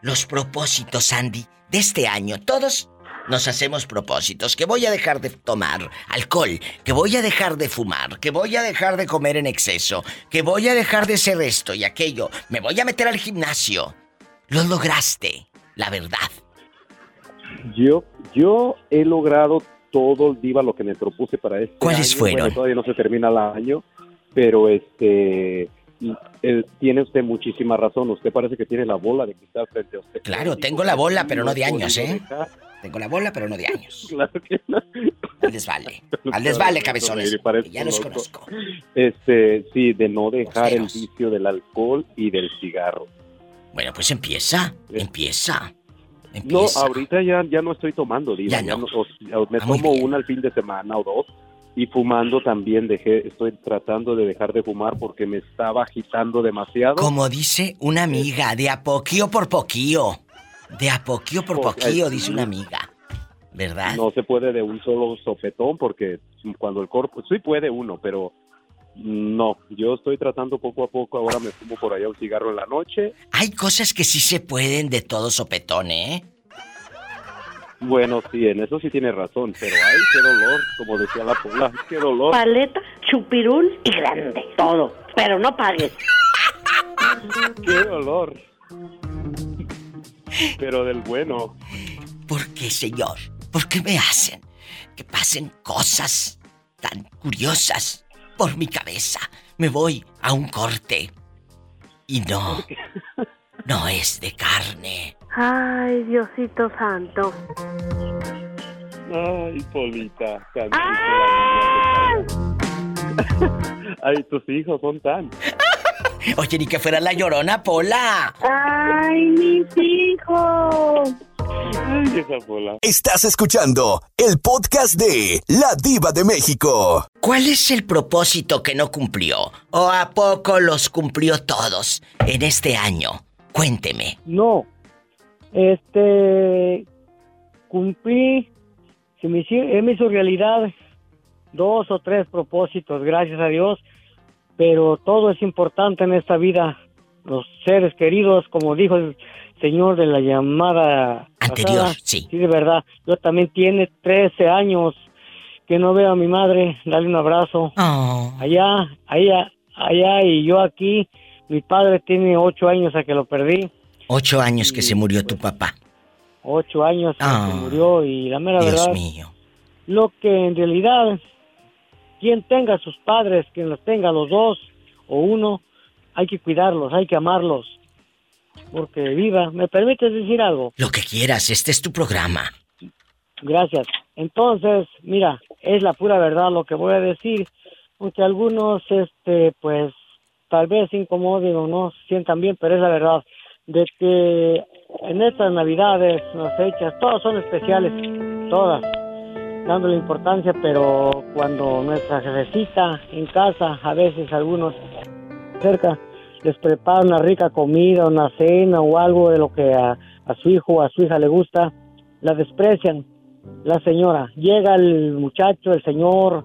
Speaker 2: los propósitos, Andy, de este año. Todos nos hacemos propósitos, que voy a dejar de tomar alcohol, que voy a dejar de fumar, que voy a dejar de comer en exceso, que voy a dejar de hacer esto y aquello, me voy a meter al gimnasio. Lo lograste, la verdad.
Speaker 13: Yo, yo he logrado todo el diva lo que me propuse para este
Speaker 2: ¿Cuáles
Speaker 13: año.
Speaker 2: fueron?
Speaker 13: Bueno, todavía no se termina el año, pero este tiene usted muchísima razón. Usted parece que tiene la bola de cristal frente a usted.
Speaker 2: Claro, tengo la bola, pero no de años, ¿eh?
Speaker 13: dejar.
Speaker 2: Tengo la bola, pero no de años. <laughs>
Speaker 13: Claro que no.
Speaker 2: Al desvale. <laughs> Al desvale, cabezones. Ya los conozco.
Speaker 13: Este, sí, de no dejar el vicio del alcohol y del cigarro.
Speaker 2: Bueno, pues empieza. Empieza.
Speaker 13: No,
Speaker 2: Empieza.
Speaker 13: ahorita ya, ya no estoy tomando, diva.
Speaker 2: Ya no.
Speaker 13: no- o- o me
Speaker 2: Ah,
Speaker 13: tomo una al fin de semana o dos. Y fumando también dejé, estoy tratando de dejar de fumar porque me estaba agitando demasiado.
Speaker 2: Como dice una amiga, de a poquío por poquío. De a poquío por
Speaker 13: Porque-
Speaker 2: poquío, dice una amiga. ¿Verdad?
Speaker 13: No se puede de un solo sopetón porque cuando el cuerpo, sí puede uno, pero no. Yo estoy tratando poco a poco. Ahora me fumo por allá un cigarro en la noche.
Speaker 2: Hay cosas que sí se pueden de todo sopetón, ¿eh?
Speaker 13: Bueno, sí, en eso sí tiene razón, pero ay, qué dolor, como decía la pola, qué dolor.
Speaker 14: Paleta, chupirul y grande. Todo. Pero no pagues. <laughs>
Speaker 13: Qué dolor. Pero del bueno.
Speaker 2: ¿Por qué, señor? ¿Por qué me hacen que pasen cosas tan curiosas por mi cabeza? Me voy a un corte. Y no, no es de carne.
Speaker 14: Ay, Diosito santo.
Speaker 13: Ay, Polita. niña. <laughs> Ay, tus hijos son tan.
Speaker 2: Oye, ni que fuera la llorona, Pola.
Speaker 14: Ay, mis hijos.
Speaker 13: Ay, esa Pola.
Speaker 1: Estás escuchando el podcast de La Diva de México.
Speaker 2: ¿Cuál es el propósito que no cumplió? ¿O a poco los cumplió todos en este año? Cuénteme.
Speaker 15: No. Este. Cumplí. Se me hizo, me hizo realidad dos o tres propósitos, gracias a Dios, pero todo es importante en esta vida. Los seres queridos, como dijo el señor de la llamada
Speaker 2: Anterior,
Speaker 15: pasada,
Speaker 2: sí.
Speaker 15: Sí, de verdad. Yo también tiene 13 años que no veo a mi madre, darle un abrazo.
Speaker 2: Oh.
Speaker 15: Allá, allá, allá y yo aquí. Mi padre tiene ocho años a que lo perdí.
Speaker 2: Ocho años que se murió tu papá.
Speaker 15: Ocho años a
Speaker 2: Ah,
Speaker 15: que murió y la mera
Speaker 2: Dios
Speaker 15: verdad.
Speaker 2: mío.
Speaker 15: Lo que en realidad, quien tenga sus padres, quien los tenga los dos o uno, hay que cuidarlos, hay que amarlos. Porque viva, ¿me permites decir algo?
Speaker 2: Lo que quieras, este es tu programa.
Speaker 15: Gracias. Entonces, mira, es la pura verdad lo que voy a decir, aunque algunos, este, pues, tal vez incomoden o no se sientan bien, pero es la verdad de que en estas navidades, las fechas, todas son especiales, todas, dándole importancia, pero cuando nuestra jefecita en casa, a veces algunos cerca, les prepara una rica comida, una cena o algo de lo que a, su hijo o a su hija le gusta, la desprecian. La señora, llega el muchacho, el señor,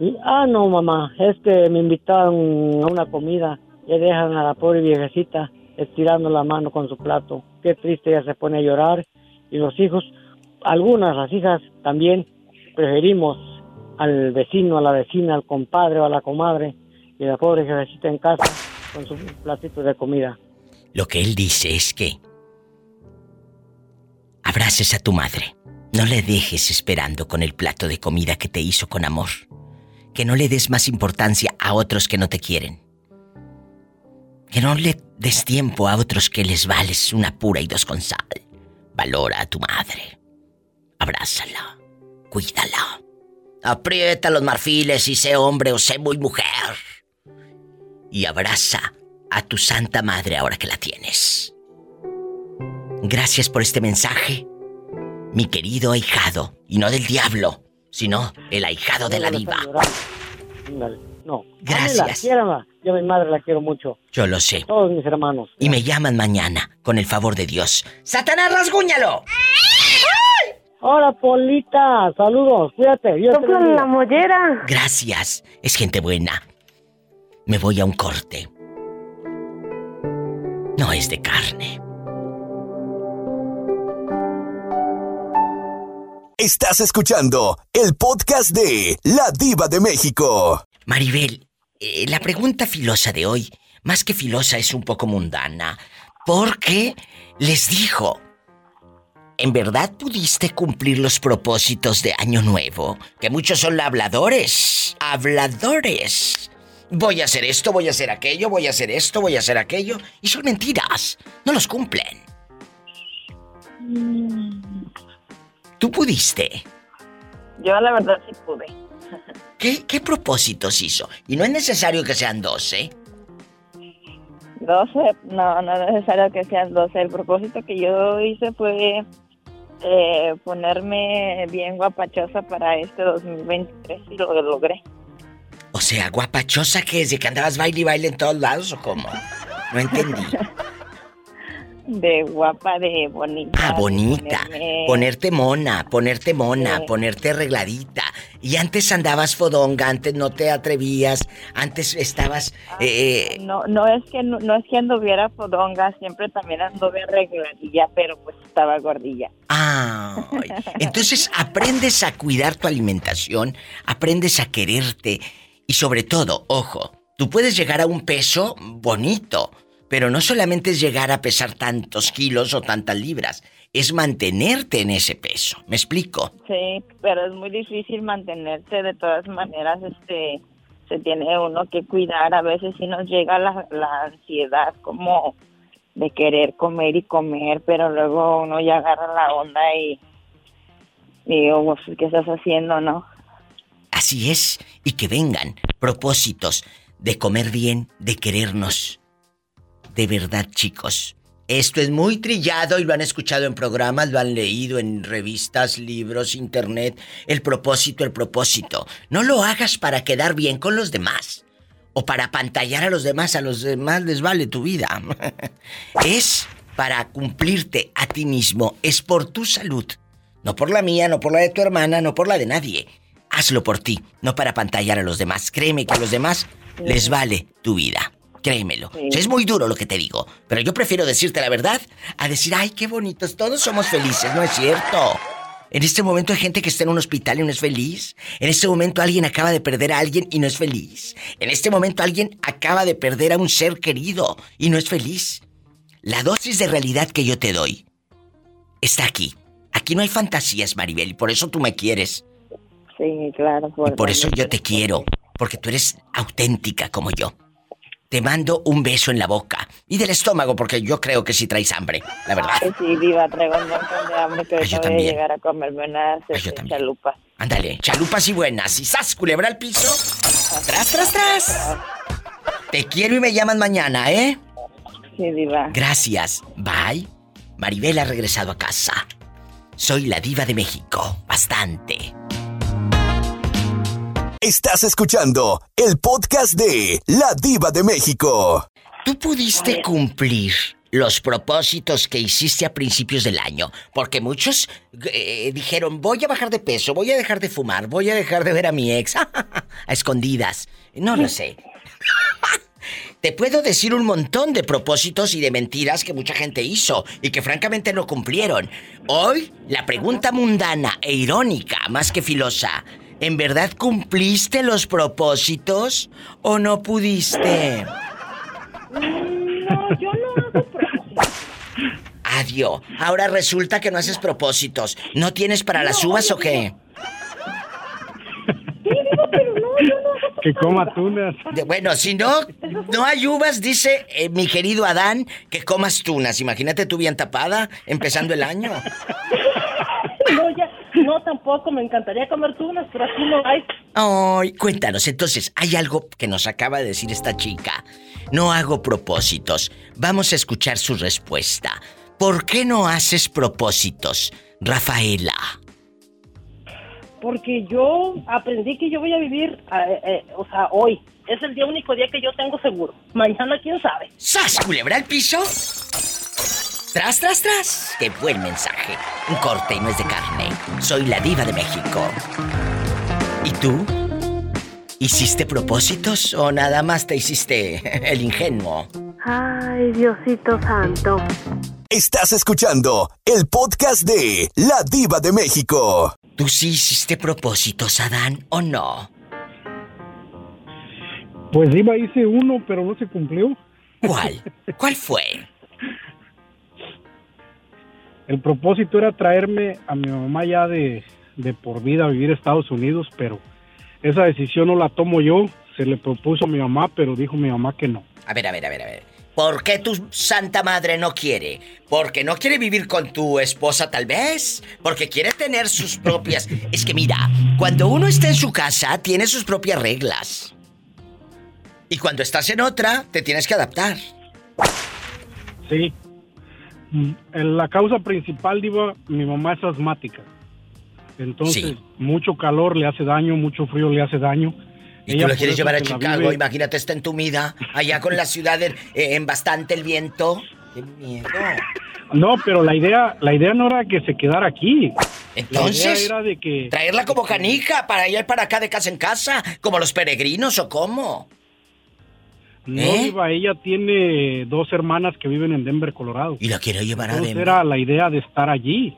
Speaker 15: y, ah, no, mamá, es que me invitaron a una comida, y dejan a la pobre viejecita estirando la mano con su plato. Qué triste, ella se pone a llorar, y los hijos, algunas, las hijas también, preferimos al vecino, a la vecina, al compadre o a la comadre, y la pobre viejecita en casa con su platito de comida.
Speaker 2: Lo que él dice es que abraces a tu madre. No le dejes esperando con el plato de comida que te hizo con amor. Que no le des más importancia a otros que no te quieren. Que no le des tiempo a otros que les vales una pura y dos con sal. Valora a tu madre. Abrázala. Cuídala. Aprieta los marfiles y sé hombre o sé muy mujer. Y abraza a tu santa madre ahora que la tienes. Gracias por este mensaje, mi querido ahijado, y no del diablo, sino el ahijado de la diva.
Speaker 15: No.
Speaker 2: Gracias.
Speaker 15: Yo a mi madre la quiero mucho.
Speaker 2: Yo lo sé.
Speaker 15: Todos mis hermanos.
Speaker 2: Y me llaman mañana, con el favor de Dios. ¡Satanás, rasguñalo!
Speaker 15: Hola, Polita. Saludos. Cuídate. Dios te bendiga.
Speaker 14: la mollera.
Speaker 2: Gracias. Es gente buena. Me voy a un corte. No es de carne.
Speaker 1: Estás escuchando el podcast de La Diva de México.
Speaker 2: Maribel, eh, la pregunta filosa de hoy, más que filosa, es un poco mundana. Porque les dijo, ¿en verdad pudiste cumplir los propósitos de Año Nuevo? Que muchos son habladores. Habladores. Voy a hacer esto, voy a hacer aquello, voy a hacer esto, voy a hacer aquello. Y son mentiras. No los cumplen. ¿Tú pudiste?
Speaker 9: Yo la verdad sí pude. <laughs>
Speaker 2: ¿Qué, qué propósitos hizo? Y no es necesario que sean dos, ¿eh?
Speaker 9: 12, no, no es necesario que sean 12. El propósito que yo hice fue eh, ponerme bien guapachosa para este 2023 y lo logré.
Speaker 2: O sea, guapachosa que es de que andabas baile y baile en todos lados o cómo? No entendí. <laughs>
Speaker 9: De guapa, de bonita.
Speaker 2: Ah, bonita.
Speaker 9: ponerme-
Speaker 2: Ponerte mona, ponerte mona,
Speaker 9: Sí.
Speaker 2: ponerte arregladita. Y antes andabas fodonga, antes no te atrevías, antes estabas... eh,
Speaker 9: No, no es que no, no es que anduviera fodonga, siempre también anduve arregladilla, pero pues estaba gordilla.
Speaker 2: Ay, <laughs> entonces aprendes a cuidar tu alimentación, aprendes a quererte y sobre todo, ojo, tú puedes llegar a un peso bonito, pero no solamente es llegar a pesar tantos kilos o tantas libras, es mantenerte en ese peso. ¿Me explico?
Speaker 9: Sí, pero es muy difícil mantenerse de todas maneras, este, se tiene uno que cuidar, a veces sí nos llega la, la ansiedad como de querer comer y comer, pero luego uno ya agarra la onda y digo, pues, ¿qué estás haciendo, no?
Speaker 2: Así es, y que vengan propósitos de comer bien, de querernos. De verdad, chicos. Esto es muy trillado y lo han escuchado en programas, lo han leído en revistas, libros, internet. El propósito, el propósito. No lo hagas para quedar bien con los demás. O para pantallar a los demás, a los demás les vale tu vida. <laughs> es para cumplirte a ti mismo, es por tu salud. No por la mía, no por la de tu hermana, no por la de nadie. hazlo por ti, no para pantallar a los demás. Créeme que a los demás les vale tu vida. Créemelo. O sea, es muy duro lo que te digo, pero yo prefiero decirte la verdad a decir, ay, qué bonitos, todos somos felices, no es cierto. En este momento hay gente que está en un hospital y no es feliz. En este momento alguien acaba de perder a alguien y no es feliz. En este momento alguien acaba de perder a un ser querido y no es feliz. La dosis de realidad que yo te doy está aquí. Aquí no hay fantasías, Maribel, y por eso tú me quieres.
Speaker 16: Sí, claro.
Speaker 2: Y por eso yo te quiero, porque tú eres auténtica como yo. Te mando un beso en la boca y del estómago, porque yo creo que sí traes hambre, la verdad.
Speaker 16: Sí, diva, traigo un montón de hambre que
Speaker 2: yo
Speaker 16: voy a llegar a comerme unas chalupas.
Speaker 2: Ándale, chalupas y buenas. Y sas, culebra al piso. Tras, tras, tras. Te quiero y me llaman mañana, ¿eh?
Speaker 16: Sí, diva.
Speaker 2: Gracias. Bye. Maribel ha regresado a casa. Soy la diva de México. Bastante.
Speaker 1: Estás escuchando el podcast de La Diva de México.
Speaker 2: ¿Tú pudiste cumplir los propósitos que hiciste a principios del año? Porque muchos eh, dijeron, voy a bajar de peso, voy a dejar de fumar, voy a dejar de ver a mi ex <laughs> a escondidas. No lo sé. <laughs> Te puedo decir un montón de propósitos y de mentiras que mucha gente hizo y que francamente no cumplieron. Hoy, la pregunta mundana e irónica, más que filosa, ¿en verdad cumpliste los propósitos o no pudiste?
Speaker 16: No, yo no hago
Speaker 2: Adiós. Ahora resulta que no haces propósitos. ¿No tienes para las uvas o qué?
Speaker 17: Que coma tunas.
Speaker 2: De- bueno, si no, no hay uvas, dice eh, mi querido Adán, que comas tunas. Imagínate tú bien tapada, empezando el año. <laughs>
Speaker 18: No, ya, no, tampoco, me encantaría comer tunas, pero aquí no hay.
Speaker 2: Ay, cuéntanos, entonces, hay algo que nos acaba de decir esta chica. No hago propósitos. Vamos a escuchar su respuesta. ¿Por qué no haces propósitos, Rafaela?
Speaker 18: Porque yo aprendí que yo voy a vivir, eh, eh, o sea, hoy. Es el día único día que yo tengo seguro. Mañana, quién sabe.
Speaker 2: ¡Sas, culebra al piso! Tras, tras, tras. Qué buen mensaje. Un corte y no es de carne. Soy la diva de México. ¿Y tú? ¿Hiciste propósitos o nada más te hiciste el ingenuo?
Speaker 14: Ay, Diosito santo.
Speaker 1: Estás escuchando el podcast de La Diva de México.
Speaker 2: ¿Tú sí hiciste propósitos, Adán, o no?
Speaker 17: Pues iba, hice uno, pero no se cumplió.
Speaker 2: ¿Cuál? ¿Cuál fue? <laughs>
Speaker 17: El propósito era traerme a mi mamá ya de, de por vida a vivir a Estados Unidos, pero esa decisión no la tomo yo. Se le propuso a mi mamá, pero dijo mi mamá que no.
Speaker 2: A ver, a ver, a ver, a ver. ¿Por qué tu santa madre no quiere? ¿Porque no quiere vivir con tu esposa tal vez? ¿Porque quiere tener sus propias... Es que mira, cuando uno está en su casa, tiene sus propias reglas. Y cuando estás en otra, te tienes que adaptar.
Speaker 17: Sí. Mm, La causa principal, Diva, mi mamá es asmática. Entonces, mucho calor le hace daño, mucho frío le hace daño.
Speaker 2: Y
Speaker 17: Ella
Speaker 2: tú lo quieres llevar a Chicago,
Speaker 17: vive-
Speaker 2: imagínate, está entumida, allá con la ciudad en, eh, en bastante el viento. ¡Qué miedo! <laughs>
Speaker 17: No, pero la idea, la idea no era que se quedara aquí.
Speaker 2: Entonces,
Speaker 17: la idea era de que
Speaker 2: Traerla como canija para y para acá de casa en casa, como los peregrinos o cómo.
Speaker 17: No
Speaker 2: ¿Eh?
Speaker 17: Diva, ella tiene dos hermanas que viven en Denver, Colorado.
Speaker 2: Y la quiero llevar a Denver.
Speaker 17: era la idea de estar allí.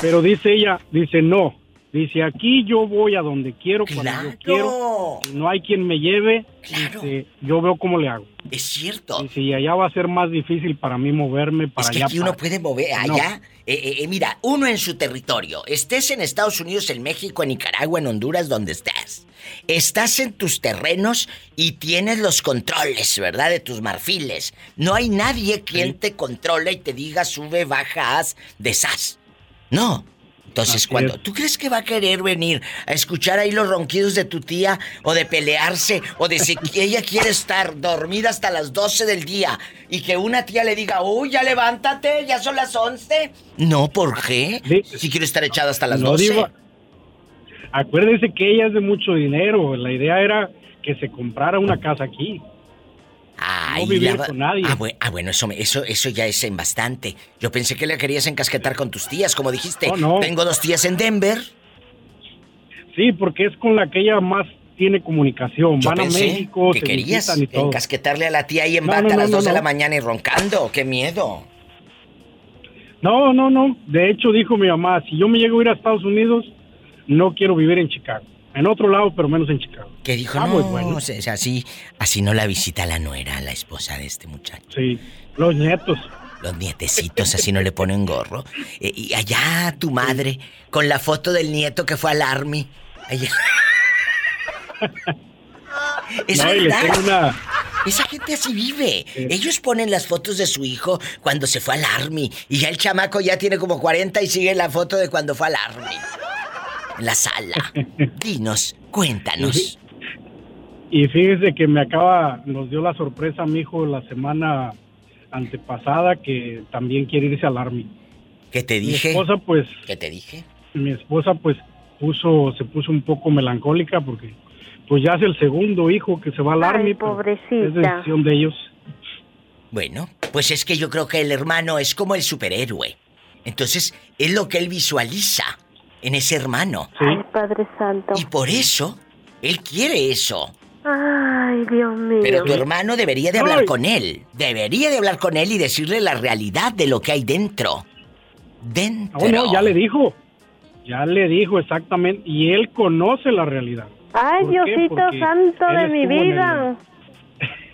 Speaker 17: Pero dice ella, dice no, dice aquí yo voy a donde quiero cuando yo quiero. No hay quien me lleve. Dice, yo veo cómo le hago.
Speaker 2: Es cierto.
Speaker 17: Dice, y allá va a ser más difícil para mí moverme para
Speaker 2: Es que
Speaker 17: allá.
Speaker 2: aquí uno puede mover allá. Eh, eh, eh, mira, uno en su territorio. Estés en Estados Unidos, en México, en Nicaragua, en Honduras, donde estés. Estás en tus terrenos y tienes los controles, ¿verdad? De tus marfiles. No hay nadie quien te controle y te diga sube, baja, haz, deshaz. No. Entonces, cuando tú crees que va a querer venir a escuchar ahí los ronquidos de tu tía o de pelearse o de si <laughs> ella quiere estar dormida hasta las 12 del día y que una tía le diga, uy, ya levántate, ya son las 11. No, ¿por qué? Si quiere estar echada hasta las
Speaker 17: No,
Speaker 2: 12.
Speaker 17: Diva, acuérdese que ella es de mucho dinero. La idea era que se comprara una casa aquí.
Speaker 2: Ay,
Speaker 17: no vivir
Speaker 2: la
Speaker 17: con nadie.
Speaker 2: Ah, bue- ah, bueno, eso, eso, eso ya es en bastante. Yo pensé que le querías encasquetar con tus tías, como dijiste.
Speaker 17: Oh, no.
Speaker 2: Tengo dos tías en Denver.
Speaker 17: Sí, porque es con la que ella más tiene comunicación.
Speaker 2: Yo
Speaker 17: Van a
Speaker 2: pensé
Speaker 17: México,
Speaker 2: que
Speaker 17: se
Speaker 2: querías
Speaker 17: y todo.
Speaker 2: encasquetarle a la tía ahí en
Speaker 17: No,
Speaker 2: bata
Speaker 17: no,
Speaker 2: a las
Speaker 17: no,
Speaker 2: 2 de
Speaker 17: no.
Speaker 2: la mañana y roncando. ¡Qué miedo!
Speaker 17: No, no, no. De hecho, dijo mi mamá, si yo me llego a ir a Estados Unidos, no quiero vivir en Chicago. En otro lado, pero menos en Chicago.
Speaker 2: Que dijo,
Speaker 17: Ah,
Speaker 2: no,
Speaker 17: muy bueno.
Speaker 2: o sea, así, así no la visita la nuera, la esposa de este muchacho.
Speaker 17: Sí, los nietos.
Speaker 2: Los nietecitos, así no le ponen gorro. Eh, y allá tu madre, con la foto del nieto que fue al Army. Allá. <laughs> Es
Speaker 17: No,
Speaker 2: verdad. Esa gente así vive. Ellos ponen las fotos de su hijo cuando se fue al Army. Y ya el chamaco ya tiene como 40 y sigue la foto de cuando fue al Army. En la sala. <laughs> Dinos, cuéntanos.
Speaker 17: Y fíjese que me acaba, nos dio la sorpresa a mi hijo la semana antepasada que también quiere irse al Army.
Speaker 2: ¿Qué te
Speaker 17: Mi
Speaker 2: dije?
Speaker 17: esposa, pues,
Speaker 2: ¿Qué te dije?
Speaker 17: mi esposa, pues, puso, se puso un poco melancólica porque, pues, ya es el segundo hijo que se va al Army. pero Es decisión de ellos.
Speaker 2: Bueno, pues es que yo creo que el hermano es como el superhéroe. Entonces, es lo que él visualiza en ese hermano.
Speaker 19: Ay, Padre Santo.
Speaker 2: Y por eso, él quiere eso.
Speaker 19: Ay, Dios mío.
Speaker 2: Pero tu hermano debería de hablar con él. Debería de hablar con él y decirle la realidad de lo que hay dentro. Dentro.
Speaker 17: Oh, no, ya le dijo. Ya le dijo exactamente. Y él conoce la realidad.
Speaker 19: Ay. Diosito
Speaker 17: Porque
Speaker 19: santo de mi vida.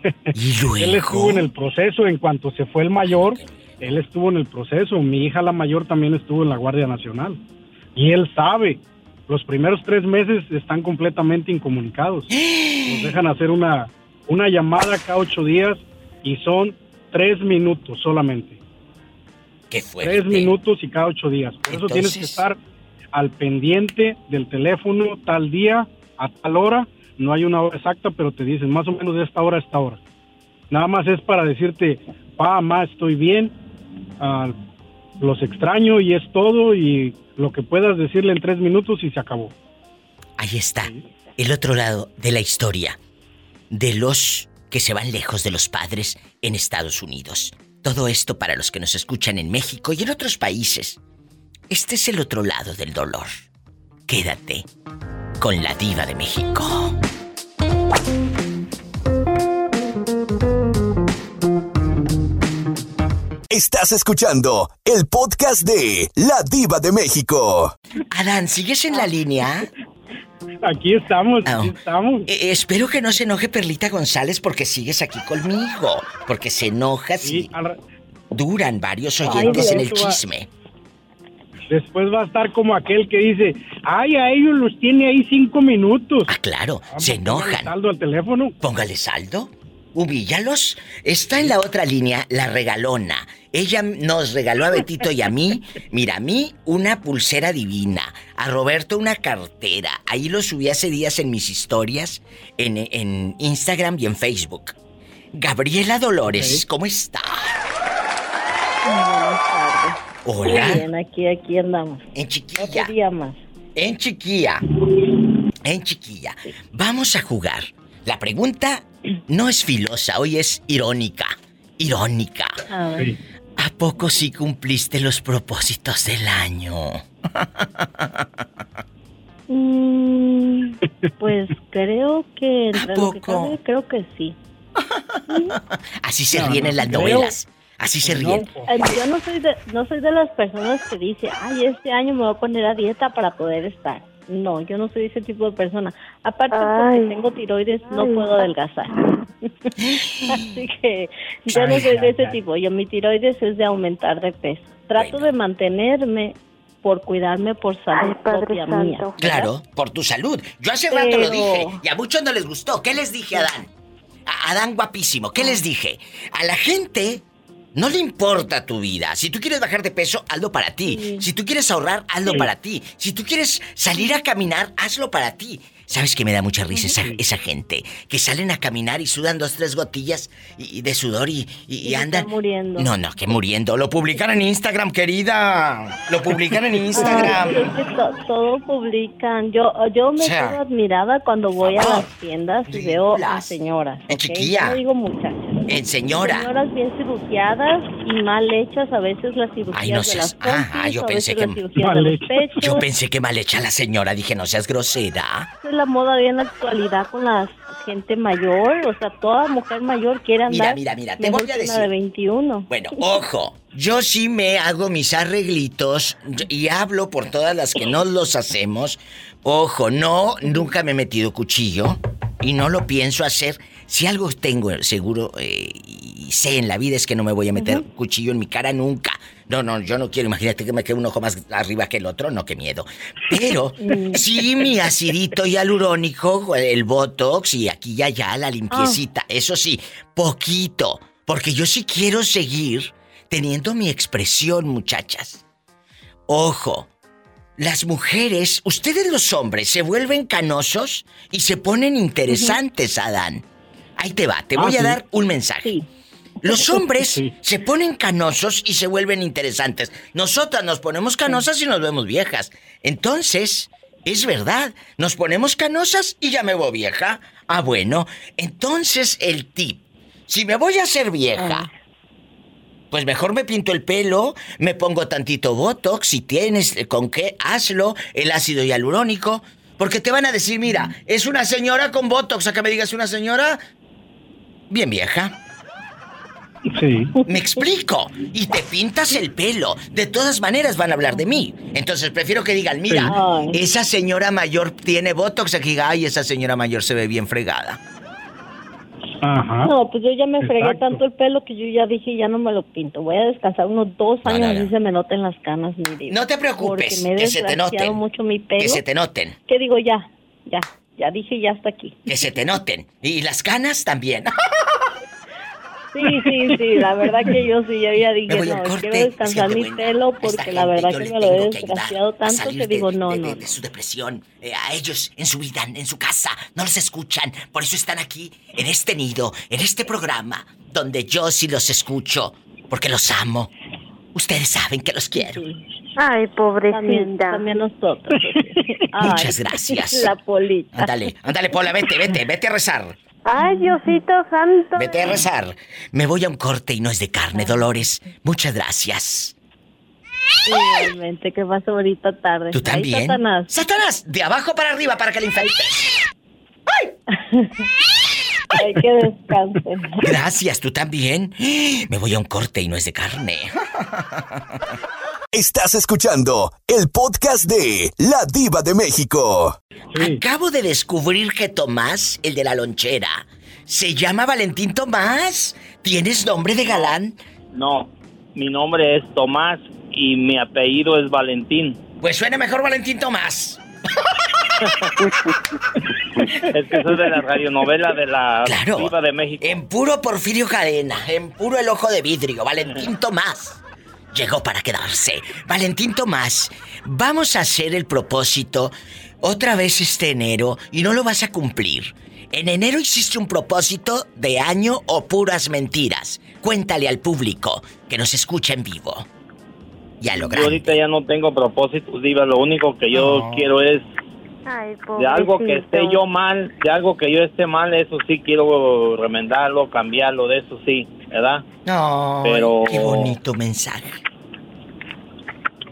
Speaker 19: <laughs>
Speaker 17: Él estuvo en el proceso en cuanto se fue el mayor. Él estuvo en el proceso. Mi hija la mayor también estuvo en la Guardia Nacional. Y él sabe. Los primeros tres meses están completamente incomunicados. <gasps> Nos dejan hacer una, una llamada cada ocho días y son tres minutos solamente.
Speaker 2: Qué fuerte.
Speaker 17: Tres minutos y cada ocho días. Por eso tienes que estar al pendiente del teléfono tal día, a tal hora. No hay una hora exacta, pero te dicen más o menos de esta hora a esta hora. Nada más es para decirte, pa, ma, estoy bien, ah, los extraño y es todo y lo que puedas decirle en tres minutos y se acabó.
Speaker 2: Ahí está. El otro lado de la historia. De los que se van lejos de los padres en Estados Unidos. Todo esto para los que nos escuchan en México y en otros países. Este es el otro lado del dolor. Quédate con la diva de México.
Speaker 1: Estás escuchando el podcast de La Diva de México.
Speaker 2: Adán, ¿sigues en la línea?
Speaker 17: Aquí estamos, aquí estamos.
Speaker 2: Eh, espero que no se enoje Perlita González porque sigues aquí conmigo. Porque se enoja si duran varios oyentes en el
Speaker 17: va-
Speaker 2: chisme.
Speaker 17: Después va a estar como aquel que dice, ay, a ellos los tiene ahí cinco minutos.
Speaker 2: Ah, claro, se enojan.
Speaker 17: saldo al teléfono?
Speaker 2: Póngale saldo. Humíllalos. Está en la otra línea la regalona. Ella nos regaló a Betito y a mí, mira, a mí una pulsera divina, a Roberto una cartera. Ahí lo subí hace días en mis historias, en, en Instagram y en Facebook. Gabriela Dolores, ¿cómo está?
Speaker 9: Buenas tardes.
Speaker 2: Hola.
Speaker 9: Muy bien, aquí, aquí andamos.
Speaker 2: En chiquilla.
Speaker 9: Otro día más.
Speaker 2: En chiquilla. En chiquilla. Vamos a jugar. La pregunta no es filosa, hoy es irónica. Irónica.
Speaker 9: A.
Speaker 2: ¿A poco sí cumpliste los propósitos del año?
Speaker 9: Mm, pues <laughs> creo que que
Speaker 2: poco?
Speaker 9: cabe, creo que sí.
Speaker 2: Así se
Speaker 9: No,
Speaker 2: ríen
Speaker 9: no
Speaker 2: en las
Speaker 9: creo.
Speaker 2: novelas. Así se ríen.
Speaker 9: Eh, Yo no soy de no soy de las personas que dice, ay, este año me voy a poner a dieta para poder estar. No, yo no soy ese tipo de persona. Aparte porque tengo tiroides, no puedo adelgazar. <laughs> Así que yo no soy de ese
Speaker 19: ay.
Speaker 9: tipo. Yo mi tiroides es de aumentar de peso. Trato de mantenerme por cuidarme por salud propia mía. ¿verdad?
Speaker 2: Claro, por tu salud. Yo hace rato lo dije y a muchos no les gustó. ¿Qué les dije, Adán? A Adán guapísimo, ¿qué les dije? A la gente no le importa tu vida. Si tú quieres bajar de peso, hazlo para ti. Si tú quieres ahorrar, hazlo
Speaker 19: Sí.
Speaker 2: para ti. Si tú quieres salir a caminar, hazlo para ti. ¿Sabes que me da mucha risa esa, esa gente? Que salen a caminar y sudan dos, tres gotillas y, y de sudor y, y- andan...
Speaker 9: están muriendo.
Speaker 2: No, no, que muriendo. Lo publican en Instagram, querida. Lo publican en <laughs> Instagram.
Speaker 9: Ay, es que to- todo publican. Yo, yo me
Speaker 2: O sea,
Speaker 9: quedo admirada cuando voy a las tiendas y veo a señoras.
Speaker 2: En chiquilla.
Speaker 9: No digo muchachas.
Speaker 2: En señora.
Speaker 9: Señoras bien cirugiadas y mal hechas a veces las cirugías
Speaker 2: Ay, no
Speaker 9: de las
Speaker 2: seas. Ah, yo pensé que.
Speaker 9: las los pechos.
Speaker 2: Yo pensé que mal hecha la señora. Dije, no seas grosera.
Speaker 9: La moda de en la actualidad con la gente mayor, o sea, toda mujer mayor quiere
Speaker 2: Mira,
Speaker 9: andar
Speaker 2: mira, mira, te
Speaker 9: mejor
Speaker 2: voy a decir.
Speaker 9: de 21.
Speaker 2: Bueno, ojo, yo sí me hago mis arreglitos y hablo por todas las que no los hacemos. Ojo, no, nunca me he metido cuchillo y no lo pienso hacer. Si algo tengo seguro eh, y sé en la vida es que no me voy a meter cuchillo en mi cara nunca. No, no, yo no quiero, imagínate que me quede un ojo más arriba que el otro, no, qué miedo. Pero <laughs> sí mi acidito hialurónico, el botox y aquí y allá la limpiecita, eso sí, poquito, porque yo sí quiero seguir teniendo mi expresión, muchachas. Ojo, las mujeres, ustedes los hombres, se vuelven canosos y se ponen interesantes, Adán. Ahí te va, te
Speaker 20: Ah,
Speaker 2: voy a
Speaker 20: sí.
Speaker 2: dar un mensaje. Los <laughs> hombres se ponen canosos y se vuelven interesantes. Nosotras nos ponemos canosas y nos vemos viejas. Entonces, es verdad, nos ponemos canosas y ya me veo vieja. Ah, bueno, entonces el tip. Si me voy a hacer vieja, pues mejor me pinto el pelo, me pongo tantito botox, si tienes eh, con qué, hazlo, el ácido hialurónico, porque te van a decir, mira, es una señora con botox, a que me digas una señora bien vieja.
Speaker 17: Sí.
Speaker 2: Me explico. Y te pintas el pelo. De todas maneras van a hablar de mí. Entonces prefiero que digan, mira, esa señora mayor tiene botox, aquí diga, ay, esa señora mayor se ve bien fregada.
Speaker 17: Ajá.
Speaker 9: No, pues yo ya me fregué tanto el pelo que yo ya dije, ya no me lo pinto. Voy a descansar unos dos años
Speaker 2: no, no.
Speaker 9: y se me noten las canas, mi.
Speaker 2: No te preocupes,
Speaker 9: Porque me
Speaker 2: que se te noten.
Speaker 9: mucho mi pelo.
Speaker 2: Que se te noten.
Speaker 9: ¿Qué digo? Ya, ya, ya dije ya hasta aquí.
Speaker 2: Que se te noten. Y las canas también. <laughs>
Speaker 9: Sí, sí, sí, la verdad que yo sí, yo ya dije, no,
Speaker 2: corte,
Speaker 9: quiero descansar mi pelo porque la verdad que me lo he desgraciado tanto que
Speaker 2: de-
Speaker 9: digo, no,
Speaker 2: de,
Speaker 9: no.
Speaker 2: de- de su depresión. Eh, a ellos en su vida, en su casa, no los escuchan. Por eso están aquí, en este nido, en este programa, donde yo sí los escucho, porque los amo. Ustedes saben que los quiero.
Speaker 19: Ay, pobrecita.
Speaker 9: También, también nosotros. <laughs>
Speaker 2: Muchas
Speaker 9: Ay,
Speaker 2: gracias. <laughs>
Speaker 9: La polita.
Speaker 2: Ándale, ándale, Pola, vete, vete, vete a rezar.
Speaker 19: Ay, Diosito santo.
Speaker 2: Vete a rezar. Me voy a un corte y no es de carne, Dolores. Muchas gracias.
Speaker 9: Igualmente, que pasa ahorita tarde.
Speaker 2: ¿Tú también?
Speaker 9: Satanás.
Speaker 2: Satanás, de abajo para arriba para que le infectes.
Speaker 9: Hay que descansen.
Speaker 2: Gracias, tú también. Me voy a un corte y no es de carne.
Speaker 1: Estás escuchando el podcast de La Diva de México.
Speaker 2: Acabo de descubrir que Tomás, el de la lonchera, se llama Valentín Tomás. ¿Tienes nombre de galán?
Speaker 20: No, mi nombre es Tomás y mi apellido es Valentín.
Speaker 2: Pues suena mejor Valentín Tomás. <laughs>
Speaker 20: Es que soy de la radionovela de la
Speaker 2: Claro.
Speaker 20: Viva de México.
Speaker 2: En puro Porfirio Cadena, en puro el ojo de vidrio, Valentín Tomás. Llegó para quedarse. Valentín Tomás, vamos a hacer el propósito otra vez este enero y no lo vas a cumplir. En enero hiciste un propósito de año o puras mentiras. Cuéntale al público que nos escucha en vivo. Ya lo
Speaker 20: Yo ahorita ya no tengo propósitos, Diva. Lo único que yo
Speaker 2: No.
Speaker 20: quiero es
Speaker 19: Ay,
Speaker 20: de algo que esté yo mal, de algo que yo esté mal, eso sí quiero remendarlo, cambiarlo, de eso sí, ¿verdad?
Speaker 2: No,
Speaker 20: Pero-
Speaker 2: qué bonito mensaje.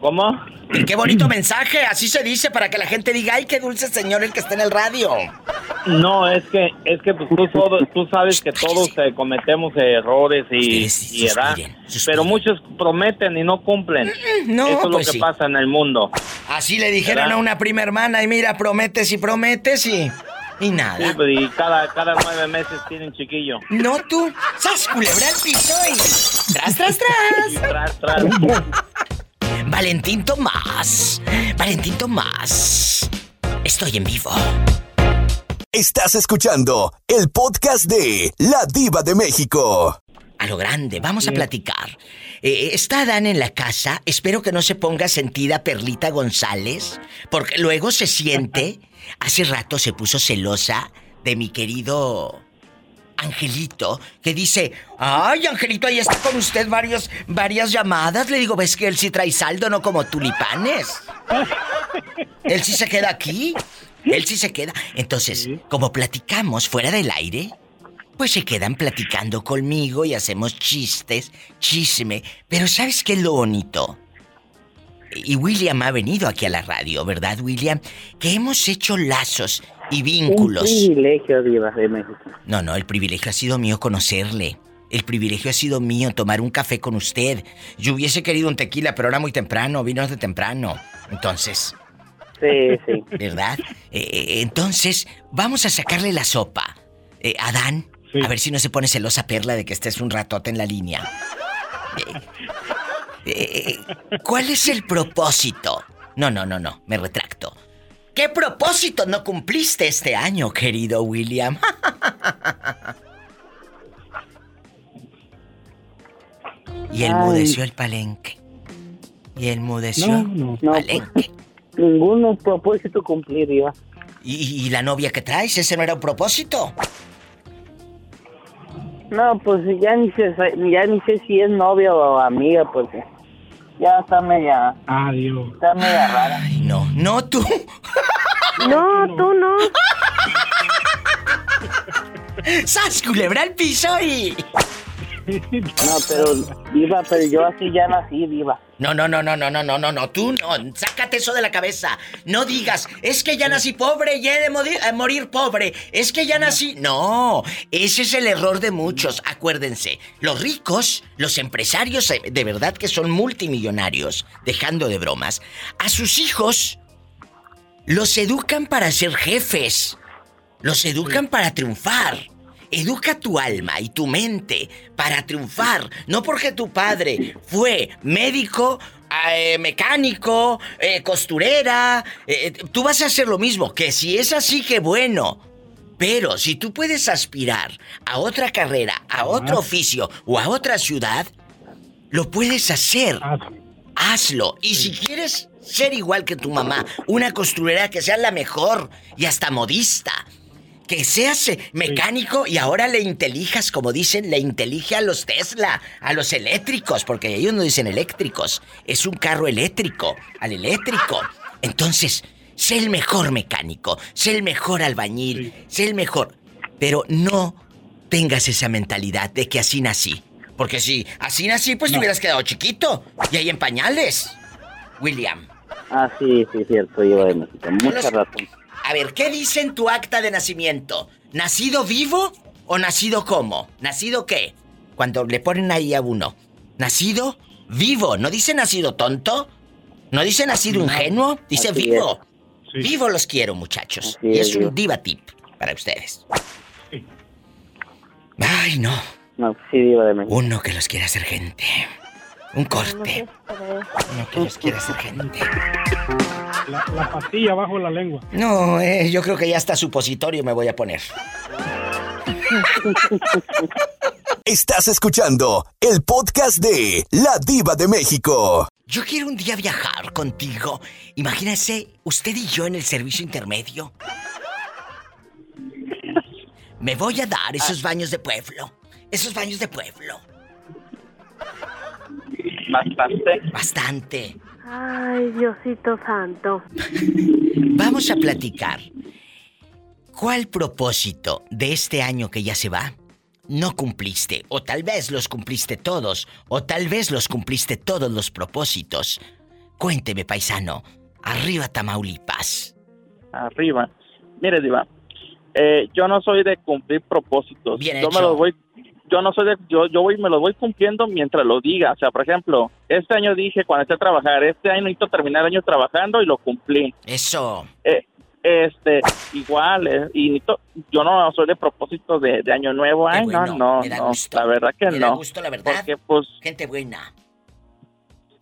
Speaker 20: ¿Cómo?
Speaker 2: Y qué bonito mensaje, así se dice para que la gente diga, ay, qué dulce señor el que está en el radio.
Speaker 20: No, es que es que pues, tú, tú sabes que todos eh, cometemos errores y, y ¿verdad? pero muchos prometen y no cumplen.
Speaker 2: no,
Speaker 20: Eso es lo
Speaker 2: pues
Speaker 20: que
Speaker 2: sí.
Speaker 20: pasa en el mundo.
Speaker 2: Así le dijeron
Speaker 20: ¿Verdad?
Speaker 2: a una prima hermana y mira, prometes y prometes y... Y nada.
Speaker 20: Sí, pues, y cada, cada nueve meses tienen chiquillo.
Speaker 2: No tú. ¡Sas, culebra al piso y... ¡Tras, tras, tras!
Speaker 20: Tras, tras.
Speaker 2: Valentín Tomás. Valentín Tomás. Estoy en vivo.
Speaker 1: Estás escuchando el podcast de La Diva de México.
Speaker 2: A lo grande, vamos a platicar. Eh, está Dan en la casa. Espero que no se ponga sentida Perlita González, porque luego se siente. <laughs> Hace rato se puso celosa de mi querido Angelito, que dice: Ay, Angelito, ahí está con usted varios, varias llamadas. Le digo, ¿ves que él sí trae saldo, no como tulipanes? Él sí se queda aquí. Él sí se queda. Entonces, como platicamos fuera del aire, pues se quedan platicando conmigo y hacemos chistes, chisme. Pero ¿sabes qué es lo bonito? Y William ha venido aquí a la radio, ¿verdad, William? Que hemos hecho lazos y vínculos.
Speaker 21: Un privilegio, Diva de México.
Speaker 2: No, no, el privilegio ha sido mío conocerle. El privilegio ha sido mío tomar un café con usted. Yo hubiese querido un tequila, pero era muy temprano, vino de temprano. Entonces.
Speaker 21: Sí, sí.
Speaker 2: ¿Verdad? Eh, eh, entonces, vamos a sacarle la sopa. Eh, Adán, a ver si no se pone celosa Perla de que estés un ratote en la línea. Eh, eh, ¿Cuál es el propósito? No, no, no, no, me retracto. ¿Qué propósito no cumpliste este año, querido William? <laughs> y él
Speaker 21: Ay.
Speaker 2: mudeció el palenque. Y él mudeció
Speaker 21: No, no,
Speaker 2: el palenque.
Speaker 21: Ningún propósito cumplir, Diva.
Speaker 2: ¿Y, y la novia que traes? ¿Ese no era un propósito?
Speaker 21: No, pues ya ni sé, ya ni sé si es novia o amiga, porque ya está media,
Speaker 17: Adiós.
Speaker 21: está media rara.
Speaker 2: Ay, no, no tú. <laughs>
Speaker 19: No, tú no. <laughs>
Speaker 2: ¡Sas, culebra al piso y...
Speaker 21: No, pero Diva, pero yo así ya nací, Diva.
Speaker 2: No, no, no, no, no, no, no, no, no, tú no, sácate eso de la cabeza. No digas, es que ya nací pobre y he de morir, eh, morir pobre. Es que ya nací. No, ese es el error de muchos. Acuérdense, los ricos, los empresarios eh, de verdad que son multimillonarios, dejando de bromas, a sus hijos los educan para ser jefes. Los educan para triunfar. Educa tu alma y tu mente para triunfar. No porque tu padre fue médico, eh, mecánico, eh, costurera. eh, tú vas a hacer lo mismo. Que si es así, que bueno. Pero si tú puedes aspirar a otra carrera, a otro oficio o a otra ciudad, lo puedes hacer. Hazlo. Y si quieres ser igual que tu mamá, una costurera que sea la mejor y hasta modista, que seas eh, mecánico y ahora le intelijas, como dicen, le intelige a los Tesla, a los eléctricos, porque ellos no dicen eléctricos, es un carro eléctrico, al eléctrico. Entonces, sé el mejor mecánico, sé el mejor albañil, sé el mejor, pero no tengas esa mentalidad de que así nací. Porque si así nací, pues te hubieras quedado chiquito y ahí en pañales. William.
Speaker 21: Ah, sí, sí, cierto, Diva de México. Mucha razón.
Speaker 2: A ver, ¿qué dice en tu acta de nacimiento? ¿Nacido vivo o nacido cómo? ¿Nacido qué? Cuando le ponen ahí a uno. ¿Nacido vivo? ¿No dice nacido tonto? ¿No dice nacido ingenuo? Dice
Speaker 21: Así
Speaker 2: vivo. Vivo los quiero, muchachos.
Speaker 21: Así
Speaker 2: y
Speaker 21: es,
Speaker 2: es un
Speaker 21: Diva.
Speaker 2: tip para ustedes. Ay, no.
Speaker 21: No, sí, Diva de México.
Speaker 2: Uno que los quiere hacer gente. Un corte. Uno que los quiere hacer gente.
Speaker 17: La, la pastilla bajo la lengua.
Speaker 2: No, eh, yo creo que ya hasta supositorio me voy a poner.
Speaker 1: Estás escuchando el podcast de La Diva de México.
Speaker 2: Yo quiero un día viajar contigo. Imagínese usted y yo en el servicio intermedio. Me voy a dar esos baños de pueblo. Esos baños de pueblo.
Speaker 21: Bastante.
Speaker 2: Bastante.
Speaker 19: Ay, Diosito santo.
Speaker 2: Vamos a platicar. ¿Cuál propósito de este año que ya se va no cumpliste? O tal vez los cumpliste todos, o tal vez los cumpliste todos los propósitos. Cuénteme, paisano. Arriba Tamaulipas.
Speaker 20: Arriba. Mire, Diva, eh, yo no soy de cumplir propósitos.
Speaker 2: Bien
Speaker 20: yo
Speaker 2: hecho.
Speaker 20: me los voy, yo no soy de, yo, yo voy, me los voy cumpliendo mientras lo diga. O sea, por ejemplo, este año dije cuando esté a trabajar, este año necesito terminar el año trabajando y lo cumplí.
Speaker 2: Eso.
Speaker 20: Eh, este, igual, eh, y necesito- yo no soy de propósito de, de año nuevo. Ay,
Speaker 2: bueno,
Speaker 20: no, no,
Speaker 2: me da
Speaker 20: no,
Speaker 2: gusto.
Speaker 20: la verdad que
Speaker 2: Me da
Speaker 20: no.
Speaker 2: gusto, la verdad.
Speaker 20: Porque, pues,
Speaker 2: Gente buena.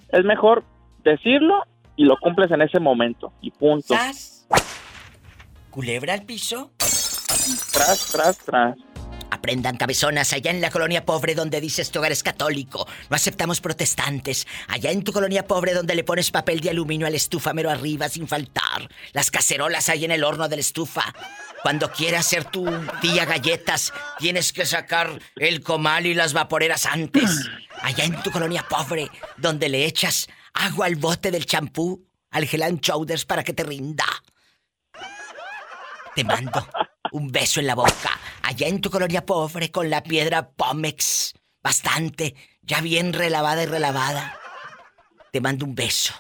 Speaker 20: es mejor decirlo y lo cumples en ese momento. Y punto.
Speaker 2: ¿Sas? ¿Culebra al piso?
Speaker 20: Tras, tras, tras.
Speaker 2: Aprendan cabezonas allá en la colonia pobre donde dices tu hogar es católico. No aceptamos protestantes. Allá en tu colonia pobre donde le pones papel de aluminio al estufa mero arriba sin faltar. Las cacerolas ahí en el horno de la estufa. Cuando quieras hacer tu tía galletas, tienes que sacar el comal y las vaporeras antes. Allá en tu colonia pobre donde le echas agua al bote del champú, al Helan Shoulders para que te rinda. Te mando un beso en la boca. Allá en tu colonia pobre con la piedra Pómex. Bastante. Ya bien relavada y relavada. Te mando un beso.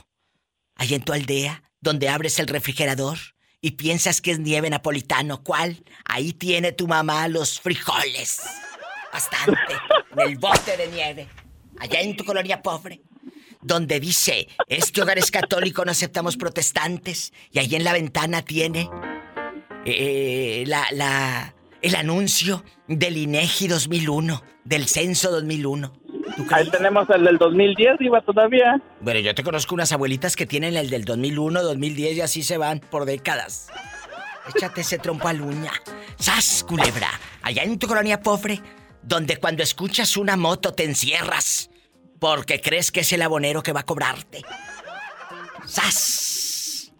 Speaker 2: Allá en tu aldea, donde abres el refrigerador y piensas que es nieve napolitano. ¿Cuál? Ahí tiene tu mamá los frijoles. Bastante. En el bote de nieve. Allá en tu colonia pobre donde dice, este hogar es católico, no aceptamos protestantes. Y ahí en la ventana tiene eh, la, la, el anuncio del INEGI 2001, del censo 2001.
Speaker 20: Ahí tenemos el del 2010, iba todavía.
Speaker 2: Bueno, yo te conozco unas abuelitas que tienen el del 2001, 2010 y así se van por décadas. Échate ese trompo a uña. ¡Sas, culebra! Allá en tu colonia pobre, donde cuando escuchas una moto te encierras porque crees que es el abonero que va a cobrarte. ¡Sas!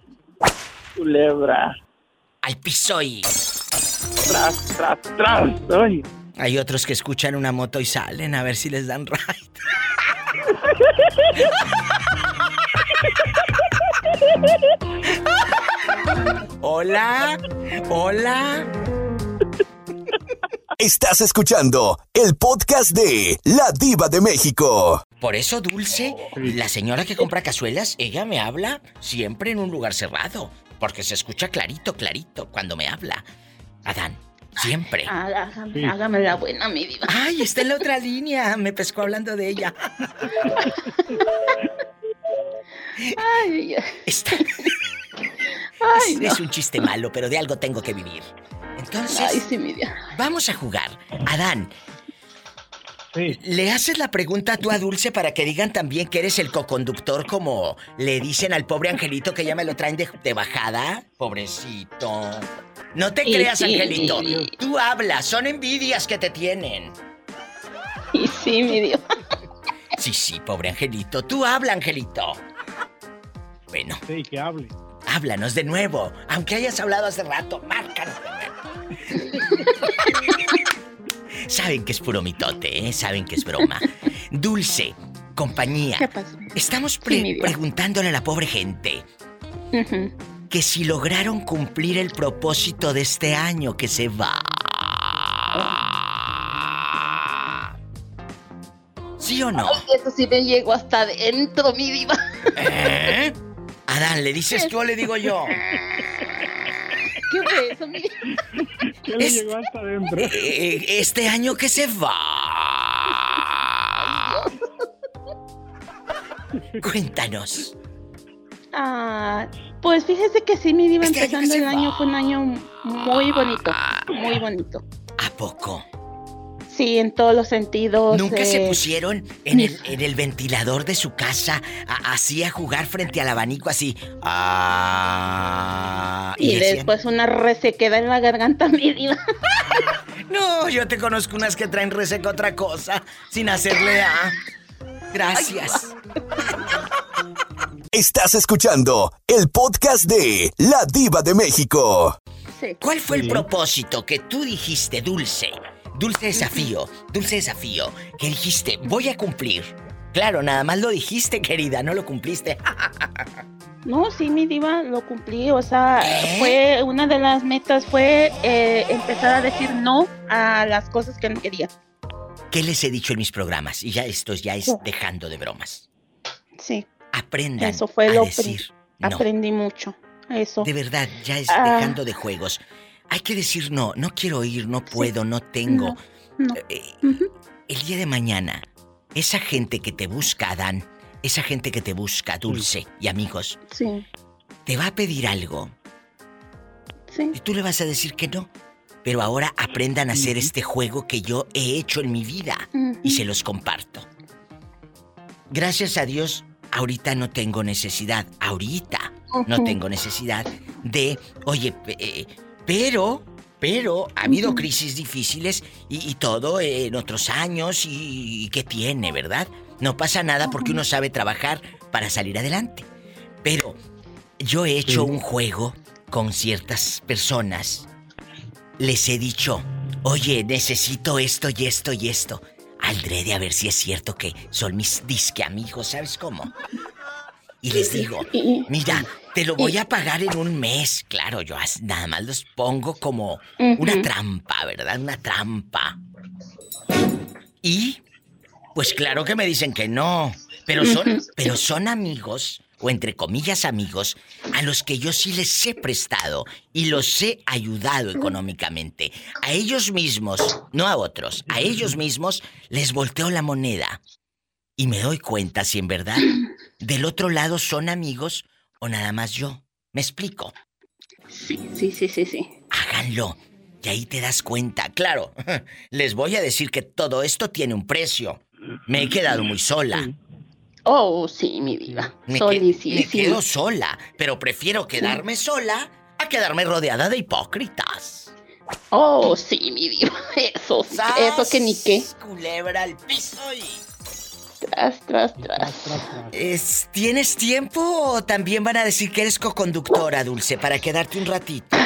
Speaker 20: Culebra.
Speaker 2: Al piso y.
Speaker 20: Tras, tras, tras. Ay.
Speaker 2: Hay otros que escuchan una moto y salen a ver si les dan ride. Hola, hola.
Speaker 1: Estás escuchando el podcast de La Diva de México.
Speaker 2: Por eso, Dulce, la señora que compra cazuelas, ella me habla siempre en un lugar cerrado. Porque se escucha clarito, clarito cuando me habla. Adán, siempre.
Speaker 8: Hágame, hágame la buena, mi diva.
Speaker 2: Ay, está en la otra línea. Me pescó hablando de ella.
Speaker 8: Ay, ay.
Speaker 2: Está.
Speaker 8: Ay,
Speaker 2: es,
Speaker 8: no.
Speaker 2: es un chiste malo, pero de algo tengo que vivir. Entonces,
Speaker 8: Ay, sí, mi diva.
Speaker 2: vamos a jugar. Adán, ¿le haces la pregunta tú a Dulce para que digan también que eres el coconductor como le dicen al pobre Angelito que ya me lo traen de, de bajada? Pobrecito. No te
Speaker 8: Sí,
Speaker 2: creas,
Speaker 8: sí,
Speaker 2: Angelito.
Speaker 8: sí.
Speaker 2: Tú hablas, son envidias que te tienen.
Speaker 8: Y sí, mi diva.
Speaker 2: Sí, sí, pobre Angelito. Tú habla, Angelito. Bueno.
Speaker 17: Sí, que hable.
Speaker 2: Háblanos de nuevo. Aunque hayas hablado hace rato, márcanos de nuevo. <laughs> Saben que es puro mitote, ¿eh? Saben que es broma. Dulce, compañía.
Speaker 8: ¿Qué pasó?
Speaker 2: Estamos pre- preguntándole a la pobre gente. Que si lograron cumplir el propósito de este año que se va. ¿Sí o no?
Speaker 8: Ay, eso sí me llegó hasta adentro, mi diva.
Speaker 2: ¿Eh? Adán, ¿le dices tú o le digo yo?
Speaker 8: ¿Qué fue eso, mi diva?
Speaker 17: ¿Qué le llegó hasta adentro?
Speaker 2: Eh, este año que se va. Cuéntanos.
Speaker 8: Ah, pues fíjese que sí, mi diva,
Speaker 2: Este
Speaker 8: empezando el año
Speaker 2: va.
Speaker 8: fue un año muy bonito, muy bonito.
Speaker 2: ¿A poco?
Speaker 8: Sí, en todos los sentidos.
Speaker 2: ¿Nunca se
Speaker 8: eh,
Speaker 2: pusieron en el, <laughs> en el ventilador de su casa a- así a jugar frente al abanico así? Ah,
Speaker 8: Y después una resequedad en la garganta, mi diva. <laughs>
Speaker 2: No, yo te conozco unas que traen reseca otra cosa sin hacerle a. Gracias.
Speaker 1: Estás escuchando el podcast de La Diva de México.
Speaker 2: ¿Cuál fue el propósito que tú dijiste, Dulce? Dulce desafío, dulce desafío, que dijiste, voy a cumplir. Claro, nada más lo dijiste, <laughs> querida, no lo cumpliste. <laughs>
Speaker 8: No, sí, mi diva, lo cumplí. O sea,
Speaker 2: ¿Eh?
Speaker 8: fue una de las metas fue eh, empezar a decir no a las cosas que no quería.
Speaker 2: ¿Qué les he dicho en mis programas? Y ya esto ya es dejando de bromas.
Speaker 8: Sí,
Speaker 2: Aprendan
Speaker 8: eso fue
Speaker 2: a
Speaker 8: lo
Speaker 2: decir
Speaker 8: pri-
Speaker 2: no.
Speaker 8: aprendí mucho. Eso.
Speaker 2: De verdad, ya es
Speaker 8: Ah.
Speaker 2: dejando de juegos. Hay que decir no, no quiero ir, no puedo, no tengo.
Speaker 8: No.
Speaker 2: Eh, El día de mañana, esa gente que te busca, Adán, esa gente que te busca, Dulce y amigos,
Speaker 8: Sí,
Speaker 2: te va a pedir algo.
Speaker 8: sí.
Speaker 2: Y tú le vas a decir que no. Pero ahora aprendan a hacer este juego que yo he hecho en mi vida y se los comparto. Gracias a Dios, ahorita no tengo necesidad, ahorita no tengo necesidad de, oye, pe- eh, pero, pero ha habido crisis difíciles y, y todo en otros años y, y ¿qué tiene, verdad? No pasa nada porque uno sabe trabajar para salir adelante. Pero yo he hecho un juego con ciertas personas. Les he dicho, oye, necesito esto y esto y esto. Aldré de a ver si es cierto que son mis disque amigos, ¿sabes cómo? Y les digo, mira, te lo voy a pagar en un mes. Claro, yo nada más los pongo como una trampa, ¿verdad? Una trampa. Y, pues claro que me dicen que no. Pero son, pero son amigos, o entre comillas amigos, a los que yo sí les he prestado y los he ayudado económicamente. A ellos mismos, no a otros, a ellos mismos les volteo la moneda. Y me doy cuenta si en verdad del otro lado son amigos o nada más yo. ¿Me explico?
Speaker 19: Sí, sí, sí, sí, sí.
Speaker 2: Háganlo. Y ahí te das cuenta. Claro, <laughs> les voy a decir que todo esto tiene un precio. Me he quedado muy sola.
Speaker 19: Oh, sí, mi diva.
Speaker 2: Me, que-
Speaker 19: Solicísima.
Speaker 2: me quedo sola, pero prefiero quedarme sola a quedarme rodeada de hipócritas.
Speaker 19: Oh, sí, mi diva. <laughs> Eso, sí, eso que ni qué.
Speaker 2: Culebra al piso y...
Speaker 19: Tras, tras, tras.
Speaker 2: Es- ¿Tienes tiempo o también van a decir que eres coconductora, Dulce, para quedarte un ratito?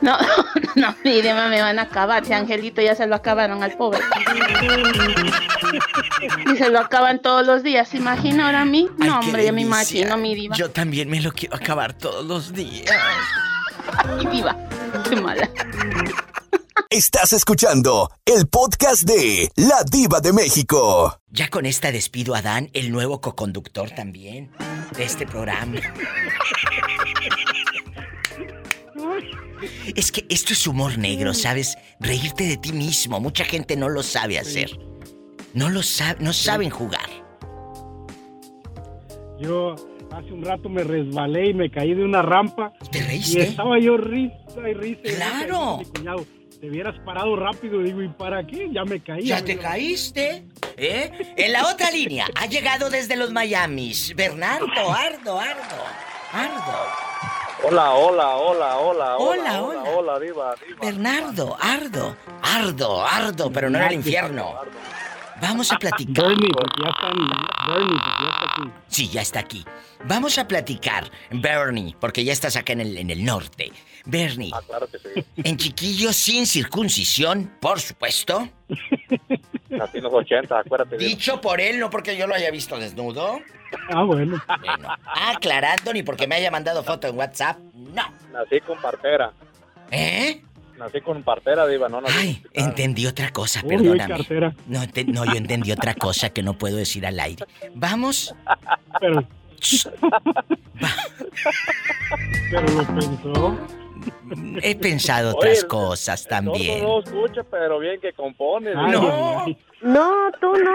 Speaker 19: No, <laughs> no, mi diva me van a acabar. Si Angelito ya se lo acabaron al pobre. <laughs> Y se lo acaban todos los días. ¿Se imagina ahora a mí?
Speaker 2: Ay,
Speaker 19: No, hombre, yo me imagino, mi diva.
Speaker 2: Yo también me lo quiero acabar todos los días.
Speaker 19: Ay, diva. Qué mala.
Speaker 1: Estás escuchando el podcast de La Diva de México.
Speaker 2: Ya con esta despido a Dan, el nuevo coconductor también de este programa. Es que esto es humor negro, ¿sabes? Reírte de ti mismo. Mucha gente no lo sabe hacer. No lo sabe, no saben jugar.
Speaker 17: Yo hace un rato me resbalé y me caí de una rampa.
Speaker 2: ¿Te
Speaker 17: Y
Speaker 2: reíste?
Speaker 17: estaba yo risa y risa. y
Speaker 2: ¡Claro!
Speaker 17: y cuñado, te hubieras parado rápido. Digo, ¿y para qué? Ya me caí.
Speaker 2: Ya te caíste. ¿Eh? En la otra línea, ha llegado desde los Miamis. Bernardo, Ardo, Ardo. Ardo.
Speaker 20: Hola, hola, hola, hola,
Speaker 2: Hola,
Speaker 20: hola, hola, diva, diva.
Speaker 2: Bernardo, Ardo. Ardo, Ardo, pero no en el infierno. Vamos a platicar.
Speaker 17: Bernie, porque ya están. Bernie, porque ya está aquí.
Speaker 2: Sí, ya está aquí. Vamos a platicar, Bernie, porque ya estás acá en el, en el norte. Bernie,
Speaker 20: Ah, claro que sí.
Speaker 2: en chiquillos sin circuncisión, por supuesto.
Speaker 20: Nací en los 80, acuérdate.
Speaker 2: Dicho por él, no porque yo lo haya visto desnudo.
Speaker 17: Ah, bueno.
Speaker 2: Bueno, aclarando, ni porque me haya mandado foto en WhatsApp. No.
Speaker 20: Nací con partera.
Speaker 2: ¿Eh?
Speaker 20: Nací con partera, diva, no nací
Speaker 2: Ay, entendí otra cosa,
Speaker 17: Uy,
Speaker 2: perdóname.
Speaker 17: cartera.
Speaker 2: No, te- no, yo entendí otra cosa que no puedo decir al aire. Vamos.
Speaker 17: Pero. Pero lo pensó.
Speaker 2: He pensado
Speaker 20: Oye,
Speaker 2: otras cosas también.
Speaker 20: no escucha, pero bien que compone.
Speaker 17: Ay,
Speaker 20: diva.
Speaker 2: No.
Speaker 19: No, tú no.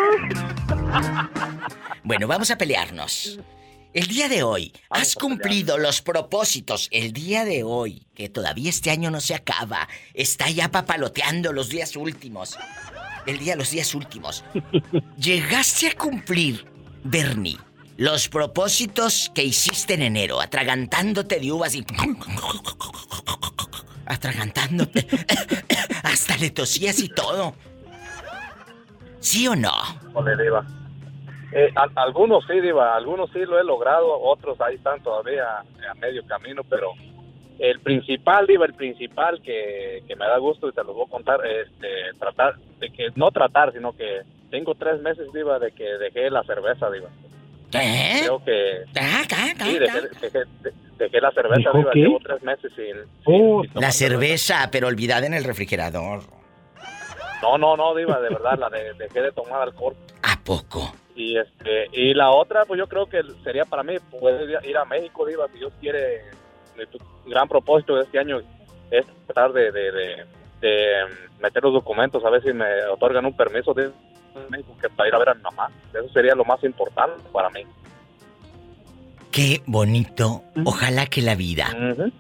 Speaker 2: Bueno, vamos a pelearnos. El día de hoy, has cumplido los propósitos. El día de hoy, que todavía este año no se acaba, está ya papaloteando los días últimos. El día, los días últimos. <laughs> Llegaste a cumplir, Bernie, los propósitos que hiciste en enero, atragantándote de uvas y. <laughs> Atragantándote. <laughs> Hasta le tosías y todo. ¿Sí o no?
Speaker 20: Híjole, diva. Eh, al- algunos sí, diva, algunos sí lo he logrado, otros ahí están todavía a medio camino, pero el principal, diva, el principal que, que me da gusto y te lo voy a contar, este, tratar, de que, no tratar, sino que tengo tres meses, diva, de que dejé la cerveza, diva.
Speaker 2: ¿Eh?
Speaker 20: Creo que...
Speaker 2: Ah, ah, ah,
Speaker 20: Sí, dejé, dejé- de- dejé la cerveza,
Speaker 2: ¿Dijo
Speaker 20: diva,
Speaker 2: qué?
Speaker 20: llevo tres meses sin...
Speaker 17: Oh,
Speaker 2: La cerveza, pero olvidada en el refrigerador.
Speaker 20: No, no, no, diva, de verdad, la de, dejé de tomar alcohol.
Speaker 2: ¿A poco?
Speaker 20: Y este y la otra, pues yo creo que sería para mí poder ir a México, Diva, si Dios quiere. Mi gran propósito de este año es tratar de, de, de- de, meter los documentos, a ver si me otorgan un permiso de México que para ir a ver a mi mamá. Eso sería lo más importante para mí.
Speaker 2: Qué bonito. Ojalá que la vida,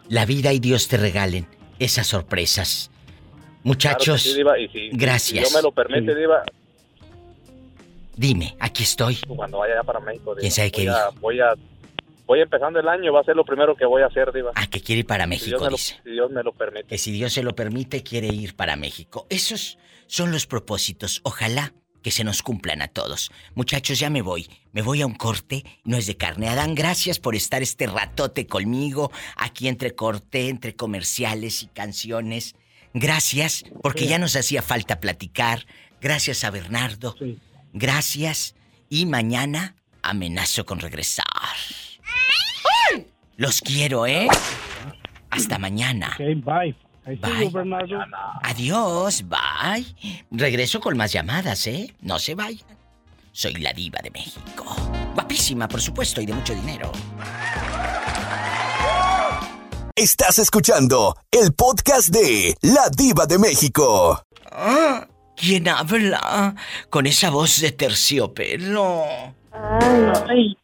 Speaker 2: la vida y Dios te regalen esas sorpresas. Muchachos,
Speaker 20: Claro que sí, Diva, y si, si
Speaker 2: gracias.
Speaker 20: Dios me lo permite, Diva,
Speaker 2: Dime, aquí estoy.
Speaker 20: cuando vaya allá para México, Diva,
Speaker 2: ¿Quién sabe qué
Speaker 20: voy, a, voy a voy empezando el año, va a ser lo primero que voy a hacer, Diva.
Speaker 2: Ah, que quiere ir para México,
Speaker 20: Dios me lo,
Speaker 2: dice.
Speaker 20: si Dios me lo permite.
Speaker 2: Que si Dios se lo permite, quiere ir para México. Esos son los propósitos. Ojalá que se nos cumplan a todos. Muchachos, ya me voy. Me voy a un corte. No es de carne. Adán, gracias por estar este ratote conmigo. Aquí entre corte, entre comerciales y canciones. Gracias, porque ya nos hacía falta platicar. Gracias a Bernardo. Gracias. Y mañana amenazo con regresar. Los quiero, ¿eh? Hasta mañana.
Speaker 17: Bye. Ahí
Speaker 2: Bye.
Speaker 17: sigo, Bernardo.
Speaker 2: Adiós, bye. Regreso con más llamadas, ¿eh? No se vayan. Soy la diva de México. Guapísima, por supuesto, y de mucho dinero.
Speaker 1: Estás escuchando el podcast de La Diva de México.
Speaker 2: Ah, ¿Quién habla? Con esa voz de terciopelo.
Speaker 22: Ay,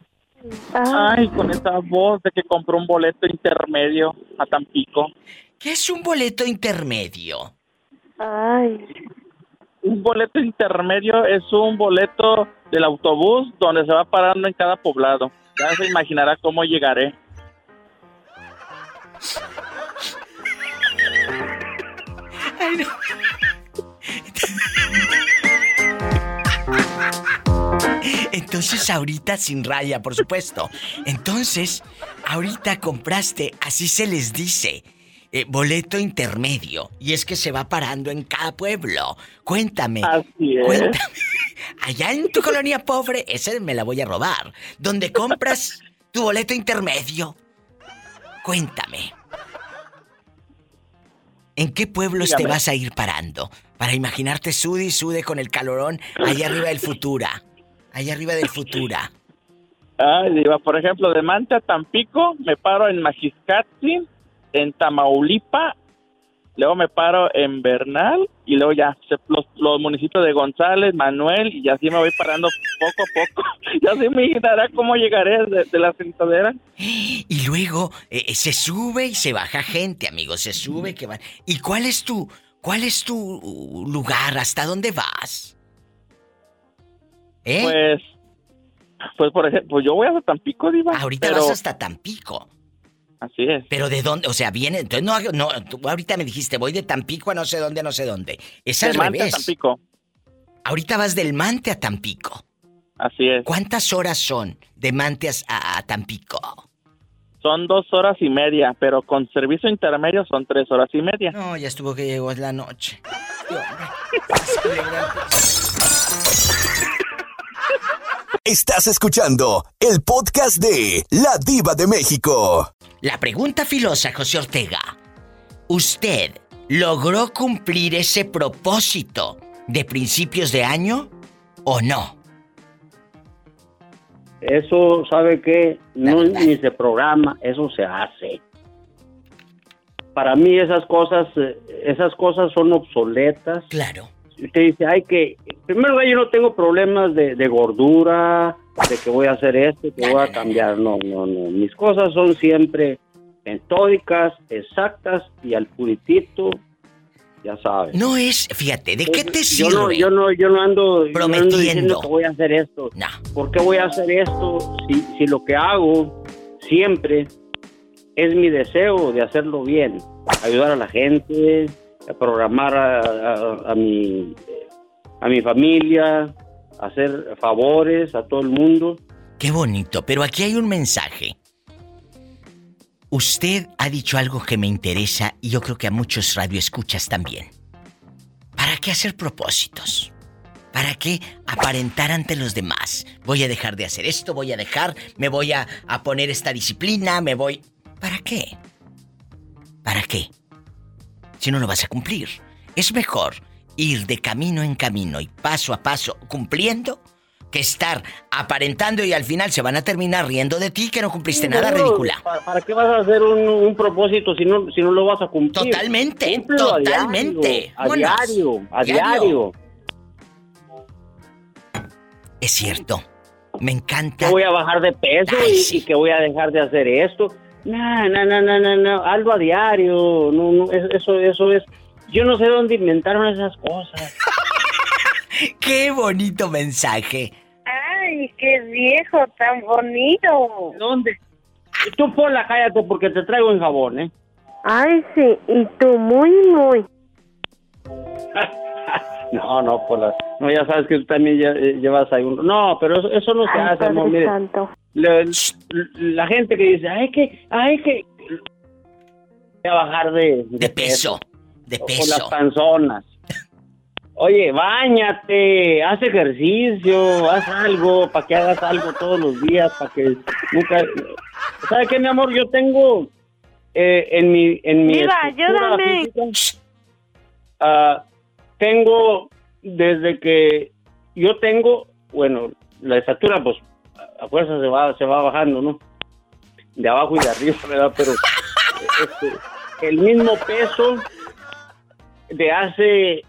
Speaker 22: ay, con esa voz de que compró un boleto intermedio a Tampico.
Speaker 2: ¿Qué es un boleto intermedio?
Speaker 22: Ay. Un boleto intermedio es un boleto del autobús donde se va parando en cada poblado. Ya se imaginará cómo llegaré.
Speaker 2: Ay, no. Entonces ahorita sin raya, por supuesto. Entonces, ahorita compraste, así se les dice, eh, boleto intermedio. Y es que se va parando en cada pueblo. Cuéntame.
Speaker 22: Así es.
Speaker 2: Cuéntame. Allá en tu colonia pobre, ese me la voy a robar. Donde compras tu boleto intermedio. Cuéntame. ¿En qué pueblos te vas a ir parando? Para imaginarte sude y sude con el calorón allá arriba del Futura. Allá arriba del Futura.
Speaker 22: Ay, Diva, por ejemplo, de Manta a Tampico, me paro en Majiscatzi, en Tamaulipa, luego me paro en Bernal y luego ya los, los municipios de González, Manuel y así me voy parando poco a poco. <laughs> ya se me imaginará cómo llegaré de, de la sentadera.
Speaker 2: Y luego eh, eh, se sube y se baja gente, amigos. Se sube que van. ¿Y cuál es tu, cuál es tu lugar? ¿Hasta dónde vas? ¿Eh?
Speaker 22: Pues, pues por ejemplo, yo voy hasta Tampico, Diva.
Speaker 2: Ahorita
Speaker 22: pero-
Speaker 2: vas hasta Tampico.
Speaker 22: Así es.
Speaker 2: Pero de dónde, o sea, viene, entonces no, no, tú ahorita me dijiste, voy de Tampico a no sé dónde, no sé dónde. Es al
Speaker 22: De Manta a
Speaker 2: revés.
Speaker 22: Tampico.
Speaker 2: Ahorita vas del Mante a Tampico.
Speaker 22: Así es.
Speaker 2: ¿Cuántas horas son de Mante a, a Tampico?
Speaker 22: Son dos horas y media, pero con servicio intermedio son tres horas y media.
Speaker 2: No, ya estuvo que llegó la noche.
Speaker 1: Estás escuchando el podcast de La Diva de México.
Speaker 2: La pregunta filosa, José Ortega. ¿Usted logró cumplir ese propósito de principios de año o no?
Speaker 23: Eso, ¿sabe qué? No ni se programa, eso se hace. Para mí esas cosas, eh, esas cosas son obsoletas.
Speaker 2: Claro.
Speaker 23: Usted dice, hay que, primero yo no tengo problemas de, de gordura, de que voy a hacer esto, que voy a cambiar. No, no, no. Mis cosas son siempre metódicas, exactas y al puritito, ya sabes.
Speaker 2: No es, fíjate, ¿de qué te
Speaker 23: Yo
Speaker 2: sirve?
Speaker 23: no, yo no, yo no ando, yo no ando
Speaker 2: Prometiendo.
Speaker 23: diciendo que voy a hacer esto. ¿Por qué voy a hacer esto si, si lo que hago siempre es mi deseo de hacerlo bien? Ayudar a la gente, a programar a, a- a mi, a mi familia, hacer favores a todo el mundo.
Speaker 2: Qué bonito, pero aquí hay un mensaje. Usted ha dicho algo que me interesa y yo creo que a muchos radioescuchas también. ¿Para qué hacer propósitos? ¿Para qué aparentar ante los demás? Voy a dejar de hacer esto, voy a dejar, me voy a, a poner esta disciplina, me voy... ¿Para qué? ¿Para qué? Si no lo vas a cumplir. Es mejor ir de camino en camino y paso a paso cumpliendo que estar aparentando y al final se van a terminar riendo de ti que no cumpliste nada
Speaker 23: No,
Speaker 2: ridícula.
Speaker 23: ¿Para, qué vas a hacer un, un propósito si no, si no lo vas a cumplir?
Speaker 2: Totalmente,
Speaker 23: Cúmplelo a
Speaker 2: totalmente.
Speaker 23: diario, A diario, a
Speaker 2: Diario. Es cierto. Me encanta.
Speaker 23: Que voy a bajar de peso y, y que voy a dejar de hacer esto. No, no, no, no, no, no. Algo a diario. No, no, es- eso, eso es. Yo no sé dónde inventaron esas cosas. <laughs>
Speaker 2: Qué bonito mensaje.
Speaker 23: Ay, qué viejo tan bonito. ¿Dónde? Tú ponla, cállate porque te traigo en jabón, ¿eh?
Speaker 14: Ay, sí, y tú muy, muy. <laughs>
Speaker 23: No, no, por la... No, ya sabes que tú también eh, llevas ahí un... No, pero eso, eso no se
Speaker 14: Ay,
Speaker 23: hace, amor,
Speaker 14: Padre
Speaker 23: mire.
Speaker 14: Santo.
Speaker 23: La, la gente que dice, hay que, hay que... Voy a bajar de, de
Speaker 2: peso. De peso.
Speaker 23: las panzonas. Oye, bañate, haz ejercicio, haz algo, para que hagas algo todos los días, para que nunca... ¿Sabe qué, mi amor? Yo tengo eh, en mi en mi
Speaker 8: ayúdame.
Speaker 23: física, ah, tengo desde que yo tengo, bueno, la estatura pues a fuerza se va se va bajando, ¿no? De abajo y de arriba, ¿verdad? Pero este, el mismo peso de hace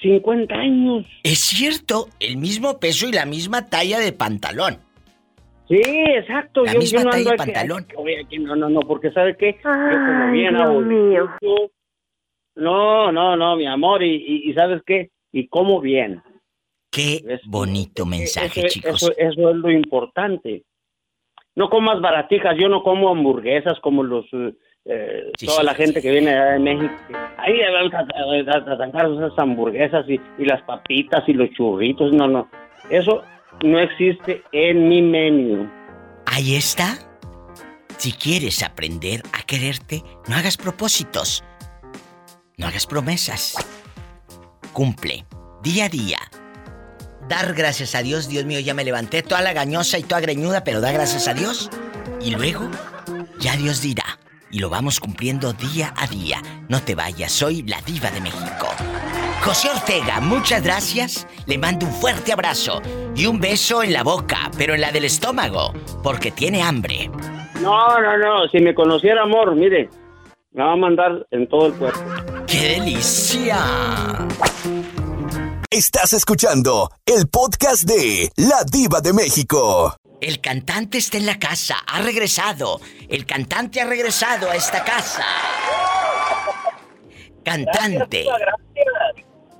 Speaker 23: 50 años.
Speaker 2: Es cierto, el mismo peso y la misma talla de pantalón.
Speaker 23: Sí, exacto.
Speaker 2: La
Speaker 23: yo,
Speaker 2: misma
Speaker 23: yo no
Speaker 2: talla
Speaker 23: ando
Speaker 2: de
Speaker 23: aquí-
Speaker 2: pantalón.
Speaker 23: aquí- oye, aquí no, no, no, porque ¿sabe qué? yo como
Speaker 8: Ay,
Speaker 23: bien. No, no, no, mi amor, y, y, y ¿sabes qué? Y como bien.
Speaker 2: Qué bonito mensaje,
Speaker 23: eso,
Speaker 2: chicos.
Speaker 23: Eso, eso es lo importante. No comas baratijas, yo no como hamburguesas como los eh, toda la gente que viene allá de México. Ahí vamos a, a, a sacar esas hamburguesas y, y las papitas y los churritos. No, no. Eso no existe en mi menú.
Speaker 2: Ahí está. Si quieres aprender a quererte, no hagas propósitos. No hagas promesas. Cumple día a día. Dar gracias a Dios, Dios mío, ya me levanté toda la gañosa y toda greñuda, pero da gracias a Dios. Y luego, ya Dios dirá. Y lo vamos cumpliendo día a día. No te vayas, soy la diva de México. José Ortega, muchas gracias. Le mando un fuerte abrazo y un beso en la boca, pero en la del estómago, porque tiene hambre.
Speaker 23: No, no, no. Si me conociera amor, mire, me va a mandar en todo el cuerpo.
Speaker 2: ¡Qué delicia!
Speaker 1: Estás escuchando el podcast de La Diva de México.
Speaker 2: El cantante está en la casa, ha regresado. El cantante ha regresado a esta casa. Cantante.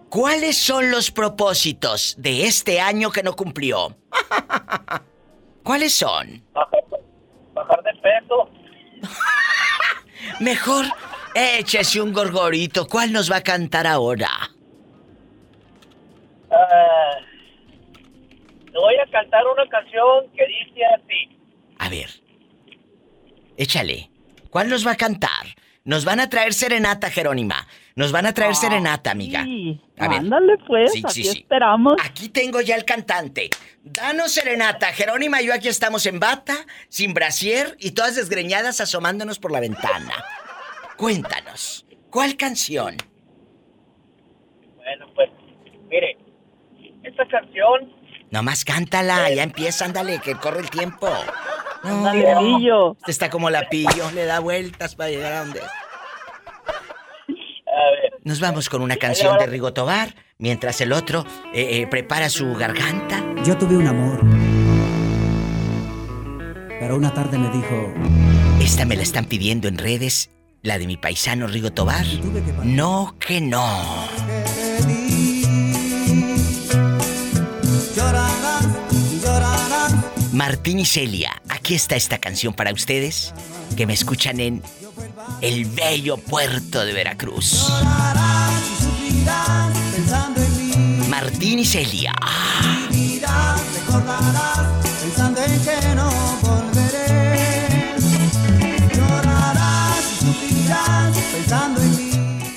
Speaker 2: ¿Cuáles son los propósitos de este año que no cumplió? <laughs> ¿Cuáles son?
Speaker 22: Bajar de peso. <laughs>
Speaker 2: Mejor échese un gorgorito. ¿Cuál nos va a cantar ahora?
Speaker 22: Ah, te voy a cantar una canción que dice así.
Speaker 2: A ver. Échale. ¿Cuál nos va a cantar? Nos van a traer serenata, Jerónima. Nos van a traer serenata, amiga. A ver.
Speaker 24: Ándale pues,
Speaker 2: Sí,
Speaker 24: aquí
Speaker 2: sí, sí.
Speaker 24: esperamos.
Speaker 2: Aquí tengo ya el cantante. Danos serenata. Jerónima y yo aquí estamos en bata, sin brasier y todas desgreñadas asomándonos por la ventana. Cuéntanos, ¿cuál canción?
Speaker 22: Bueno, pues, mire, esta canción
Speaker 2: Nomás cántala, ya empieza, ándale, que corre el tiempo. No,
Speaker 24: Ándale, pillo.
Speaker 2: Este está como la pillo, le da vueltas para llegar a donde es. Nos vamos con una canción de Rigo Tobar, mientras el otro eh, eh, prepara su garganta.
Speaker 25: Yo tuve un amor. Pero una tarde me dijo,
Speaker 2: Esta me la están pidiendo en redes, la de mi paisano Rigo Tobar. No que no. Martín y Celia, aquí está esta canción para ustedes que me escuchan en el bello puerto de Veracruz. Martín y Celia.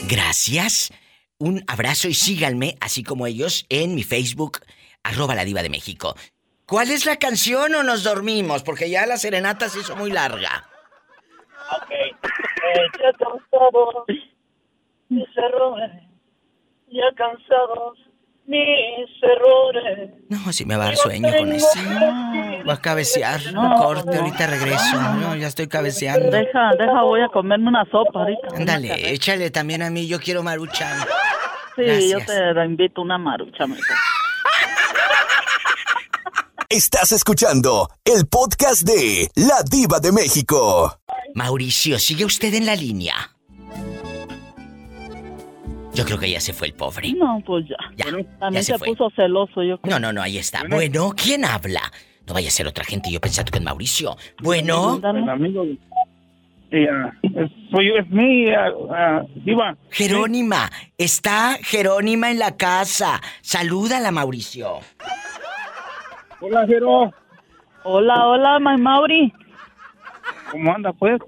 Speaker 2: Gracias. Un abrazo y síganme, así como ellos, en mi Facebook, arroba la diva de México. ¿Cuál es la canción o nos dormimos? Porque ya la serenata se hizo muy larga.
Speaker 22: Ok. Eh, ya cansados mis errores, ya cansados mis errores.
Speaker 2: No, si me va a dar sueño con esto. Voy a cabecear.
Speaker 24: No,
Speaker 2: corte, ahorita regreso. No, ya estoy cabeceando.
Speaker 24: Deja, deja, voy a comerme una sopa ahorita.
Speaker 2: Ándale, échale también a mí. Yo quiero maruchan.
Speaker 24: Sí, yo te invito una marucha, mija. <laughs>
Speaker 1: Estás escuchando el podcast de La Diva de México.
Speaker 2: Mauricio, ¿sigue usted en la línea? Yo creo que ya se fue el pobre.
Speaker 24: No, pues ya.
Speaker 2: Ya,
Speaker 24: También
Speaker 2: ya se
Speaker 24: se,
Speaker 2: fue.
Speaker 24: puso celoso, yo
Speaker 2: No, no, no, ahí está. Bueno, ¿quién habla? No vaya a ser otra gente, yo pensando que es Mauricio. Bueno,
Speaker 11: El amigo. Eh, ah, es- soy es mi ah, ah, diva.
Speaker 2: Jerónima, está Jerónima en la casa. Salúdala, Mauricio.
Speaker 11: Hola, Jero.
Speaker 24: Hola, hola, my Mauri.
Speaker 11: ¿Cómo anda, pues?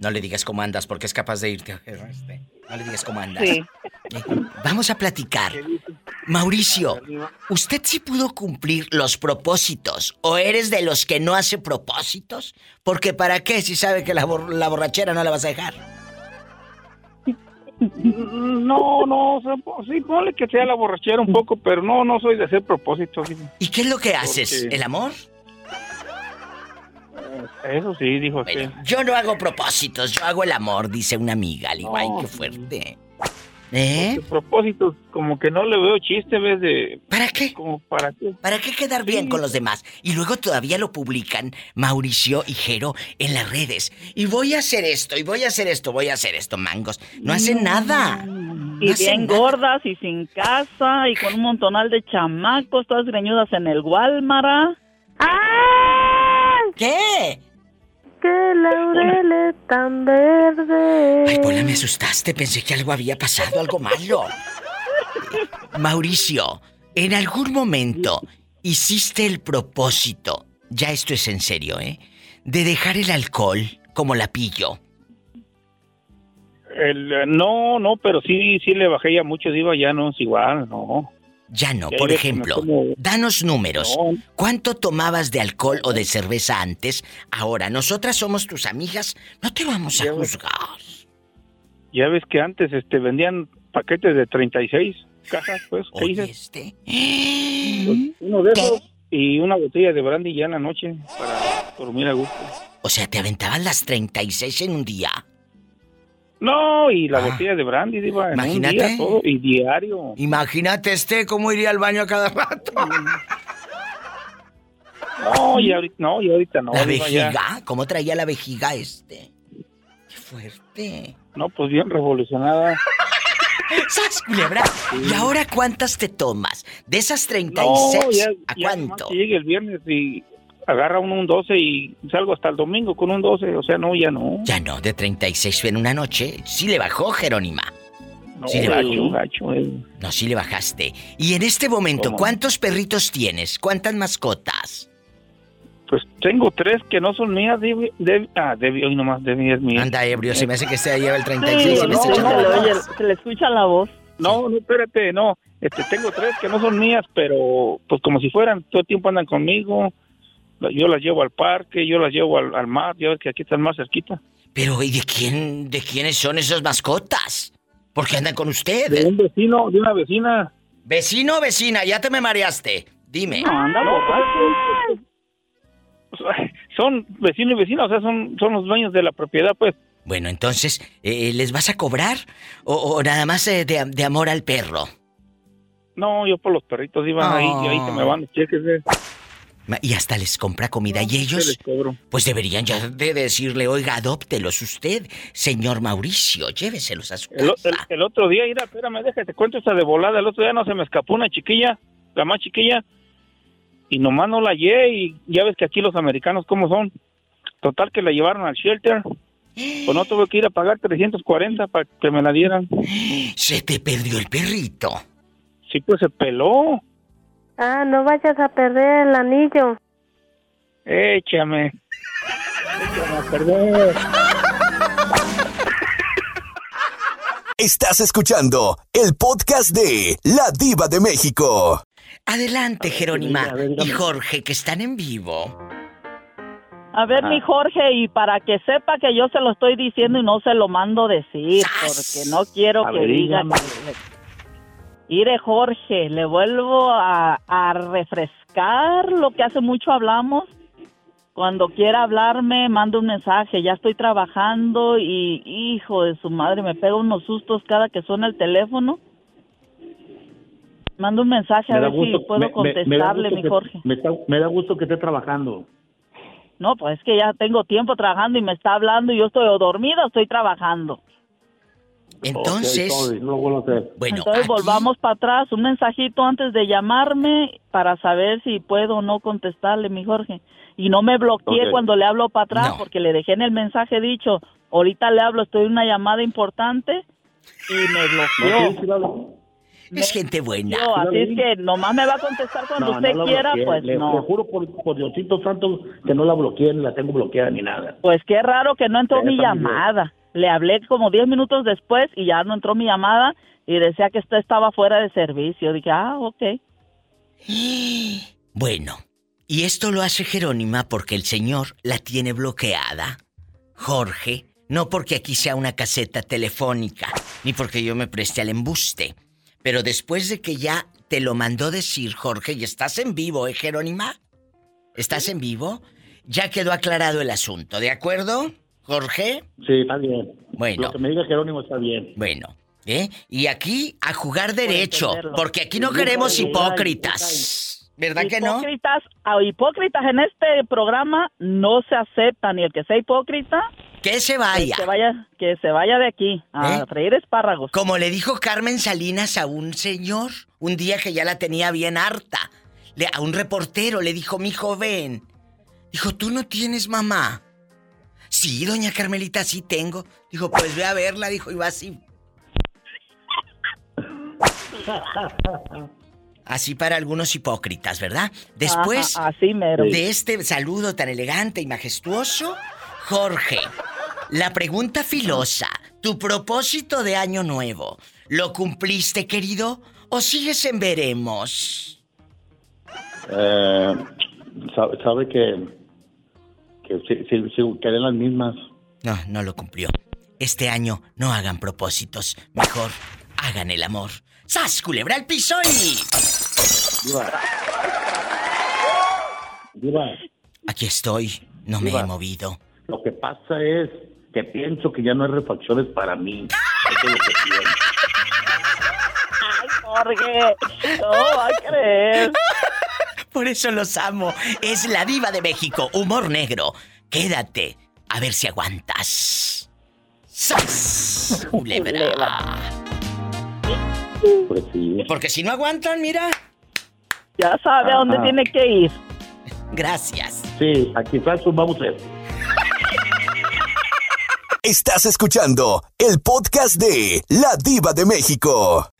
Speaker 2: No le digas cómo andas porque es capaz de irte. este, No le digas cómo andas.
Speaker 24: Sí. <laughs>
Speaker 2: Eh, Vamos a platicar. Mauricio, ¿usted sí pudo cumplir los propósitos o eres de los que no hace propósitos? Porque ¿para qué si sabe que la, bor- la borrachera no la vas a dejar?
Speaker 26: No, no, o sea, sí, ponle que sea la borrachera un poco, pero no, no soy de hacer propósitos.
Speaker 2: ¿Y qué es lo que haces?
Speaker 26: Porque-
Speaker 2: ¿El amor?
Speaker 26: Eso sí, dijo que.
Speaker 2: Yo no hago propósitos, yo hago el amor, dice una amiga. Le digo, ay, qué fuerte. ¿Eh?
Speaker 26: Propósitos, como que no le veo chiste, ¿ves? De...
Speaker 2: ¿Para qué?
Speaker 26: Como para qué.
Speaker 2: ¿Para qué quedar bien con los demás? Y luego todavía lo publican Mauricio y Jero en las redes. Y voy a hacer esto, y voy a hacer esto, voy a hacer esto, mangos. No hacen nada.
Speaker 24: Y
Speaker 2: No
Speaker 24: bien gordas y sin casa y con un montonal de chamacos, todas greñudas en el Walmart.
Speaker 2: ¿Qué?
Speaker 27: Que laureles tan verdes.
Speaker 2: Ay, Pola, me asustaste. Pensé que algo había pasado, algo malo. Mauricio, en algún momento hiciste el propósito, ya esto es en serio, ¿eh? De dejar el alcohol como la pillo.
Speaker 26: El, eh, no, no, pero sí, sí le bajé ya mucho, diva, ya no es igual, no.
Speaker 2: Ya no, por ejemplo, danos números. ¿Cuánto tomabas de alcohol o de cerveza antes? Ahora, nosotras somos tus amigas, no te vamos a juzgar.
Speaker 26: Ya ves que antes este vendían paquetes de 36 cajas, pues, ¿qué dices?
Speaker 2: este.
Speaker 26: Pues, uno de esos y una botella de brandy ya en la noche para dormir a gusto.
Speaker 2: O sea, te aventaban las 36 en un día.
Speaker 26: No, y la botella de brandy, diva, en un
Speaker 2: Ah. Imagínate.
Speaker 26: día todo, y diario.
Speaker 2: Imagínate este cómo iría al baño a cada rato. <laughs>
Speaker 26: No, y ahorita no, y ahorita no.
Speaker 2: la
Speaker 26: diva, ya.
Speaker 2: vejiga, ¿cómo traía la vejiga este? Qué fuerte.
Speaker 26: No, pues bien revolucionada. <laughs>
Speaker 2: ¿Sabes, culebra? ¿Y ahora cuántas te tomas? De esas 36,
Speaker 26: No, ya,
Speaker 2: ¿a
Speaker 26: ya
Speaker 2: cuánto?
Speaker 26: llegue el viernes y agarra uno un 12 y salgo hasta el domingo con un 12, o sea, no, ya no.
Speaker 2: Ya no, de 36 en una noche. Sí le bajó, Jerónima.
Speaker 26: No,
Speaker 2: sí le
Speaker 26: gacho,
Speaker 2: bajó.
Speaker 26: gacho, eh.
Speaker 2: No, sí le bajaste. Y en este momento,
Speaker 26: ¿Cómo?
Speaker 2: ¿cuántos perritos tienes? ¿Cuántas mascotas?
Speaker 26: Pues tengo tres que no son mías, Debbie, Debbie- ah, Debbie, hoy nomás Debbie es mía.
Speaker 2: Anda ebrio, se me hace que se lleva el
Speaker 24: Sí,
Speaker 2: 36 y me
Speaker 24: no,
Speaker 2: está echando la voz.
Speaker 24: se le escucha la voz.
Speaker 26: No, no, espérate, no. Este, tengo tres que no son mías, pero pues como si fueran, todo el tiempo andan conmigo. Yo las llevo al parque, yo las llevo al, al mar, ya ves que aquí están más cerquita.
Speaker 2: Pero, ¿y de quién, de quiénes son esas mascotas? ¿Por qué andan con usted?
Speaker 26: De un vecino, de una vecina.
Speaker 2: Vecino o vecina, ya te me mareaste. Dime.
Speaker 26: No, ay, <laughs> son vecino y vecina, o sea, son, son los dueños de la propiedad, pues.
Speaker 2: Bueno, entonces, eh, ¿les vas a cobrar? ¿O, o nada más eh, de, de amor al perro?
Speaker 26: No, yo por los perritos iban ahí y ahí se me van los cheques. eh.
Speaker 2: Y hasta les compra comida. y
Speaker 26: ¿qué
Speaker 2: ellos, pues deberían ya de decirle, oiga, adóptelos usted, señor Mauricio, lléveselos a su
Speaker 26: El,
Speaker 2: casa.
Speaker 26: el- el otro día, mira, espérame, déjate, cuento esta de volada. El otro día no se me escapó una chiquilla, la más chiquilla, y nomás no la hallé. Y ya ves que aquí los americanos, ¿cómo son? Total, que la llevaron al shelter. Pues no tuve que ir a pagar 340 para que me la dieran. <gasps>
Speaker 2: Se te perdió el perrito.
Speaker 26: Sí, pues se peló.
Speaker 27: Ah, no vayas a perder el anillo.
Speaker 26: Échame. Échame a perder.
Speaker 1: Estás escuchando el podcast de La Diva de México.
Speaker 2: Adelante, Jerónima y Jorge, que están en vivo.
Speaker 24: A ver, mi Jorge, y para que sepa que yo se lo estoy diciendo y no se lo mando decir, porque no quiero
Speaker 26: A
Speaker 24: que
Speaker 26: ver,
Speaker 24: diga
Speaker 26: dígame.
Speaker 24: que... Mire, Jorge, le vuelvo a, a refrescar lo que hace mucho hablamos. Cuando quiera hablarme, manda un mensaje. Ya estoy trabajando y, hijo de su madre, me pega unos sustos cada que suena el teléfono. Manda un mensaje a ver si puedo
Speaker 28: me- me- me da
Speaker 24: contestarle, mi Jorge.
Speaker 28: Me, está- me da gusto que esté trabajando.
Speaker 24: No, pues es que ya tengo tiempo trabajando y me está hablando y yo estoy dormida o estoy trabajando.
Speaker 2: Entonces,
Speaker 28: Ok, sorry, no
Speaker 2: bueno,
Speaker 24: Entonces volvamos para atrás, un mensajito antes de llamarme para saber si puedo o no contestarle, mi Jorge. Y no me bloqueé
Speaker 28: Ok.
Speaker 24: cuando le hablo para atrás porque le dejé en el mensaje dicho, ahorita le hablo, estoy en una llamada importante y me bloqueó.
Speaker 2: es gente buena.
Speaker 24: Yo, así es que nomás me va a contestar cuando
Speaker 28: No,
Speaker 24: usted
Speaker 28: no
Speaker 24: quiera,
Speaker 28: bloqueé.
Speaker 24: pues
Speaker 28: le,
Speaker 24: no.
Speaker 28: le juro por, por Diosito Santo que no la bloqueé, ni la tengo bloqueada ni nada.
Speaker 24: Pues qué raro que no entró mi llamada. Le hablé como 10 minutos después y ya no entró mi llamada y decía que esta estaba fuera de servicio. Dije, ah, ok. <gasps>
Speaker 2: Bueno, y esto lo hace Jerónima porque el señor la tiene bloqueada. Jorge, no porque aquí sea una caseta telefónica, ni porque yo me preste al embuste. Pero después de que ya te lo mandó decir Jorge, y estás en vivo, ¿eh, Jerónima? ¿Estás en vivo? Ya quedó aclarado el asunto, ¿de acuerdo, Jorge?
Speaker 28: Sí, está bien.
Speaker 2: Bueno.
Speaker 28: Lo que me diga Jerónimo está bien.
Speaker 2: Bueno, ¿eh? Y aquí a jugar derecho, porque aquí no queremos hipócritas. ¿Verdad que no?
Speaker 24: Hipócritas, a hipócritas en este programa no se aceptan y el que sea hipócrita
Speaker 2: que se vaya.
Speaker 24: Que se vaya, que se vaya de aquí a
Speaker 2: ¿Eh?
Speaker 24: freír espárragos.
Speaker 2: Como le dijo Carmen Salinas a un señor, un día que ya la tenía bien harta. Le- a un reportero le dijo, mi joven. Dijo, ¿tú no tienes mamá? Sí, doña Carmelita, sí tengo. Dijo, pues ve a verla, dijo, y va así. Así para algunos hipócritas, ¿verdad? Después
Speaker 24: Ajá, así mero.
Speaker 2: de este saludo tan elegante y majestuoso, Jorge, la pregunta filosa, tu propósito de año nuevo, ¿lo cumpliste, querido? ¿O sigues en veremos?
Speaker 28: Eh, sabe, sabe que, que en las mismas.
Speaker 2: No, no lo cumplió. Este año no hagan propósitos, mejor hagan el amor. ¡Sas, culebra al piso y...
Speaker 28: Diva. Diva,
Speaker 2: Aquí estoy, no me he movido.
Speaker 28: lo que pasa es que pienso que ya no hay refacciones para mí. <laughs> Eso es lo que pienso.
Speaker 24: Ay, Jorge, no va a creer.
Speaker 2: Por eso los amo. Es la diva de México, humor negro. Quédate, a ver si aguantas. ¡Sas! Culebra.
Speaker 28: Pues sí.
Speaker 2: Porque si no aguantan, mira.
Speaker 24: Ya sabe a dónde
Speaker 28: Ajá.
Speaker 24: tiene que ir.
Speaker 2: Gracias.
Speaker 28: Sí, aquí Francis vamos a ver.
Speaker 1: Estás escuchando el podcast de La Diva de México.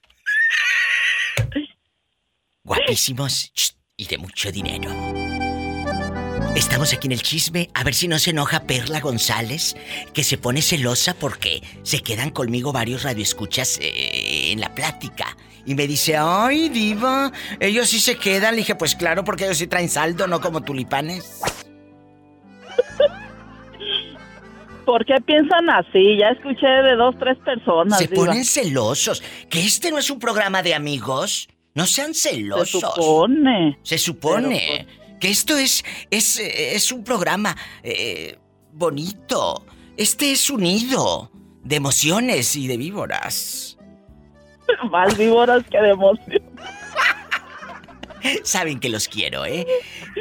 Speaker 2: Guapísimos Shh, y de mucho dinero. Estamos aquí en el chisme, a ver si no se enoja Perla González, que se pone celosa porque se quedan conmigo varios radioescuchas eh, en la plática. Y me dice, ay, diva, ellos sí se quedan. Le dije, pues claro, porque ellos sí traen saldo, no como tulipanes.
Speaker 24: ¿Por qué piensan así? Ya escuché de dos, tres personas.
Speaker 2: Se
Speaker 24: diva.
Speaker 2: ponen celosos. ¿Que este no es un programa de amigos? No sean celosos.
Speaker 24: Se supone.
Speaker 2: Se supone que esto es, es, es un programa eh, bonito. Este es un nido de emociones y de víboras. <laughs>
Speaker 24: Más víboras que de emoción. <laughs>
Speaker 2: Saben que los quiero, ¿eh?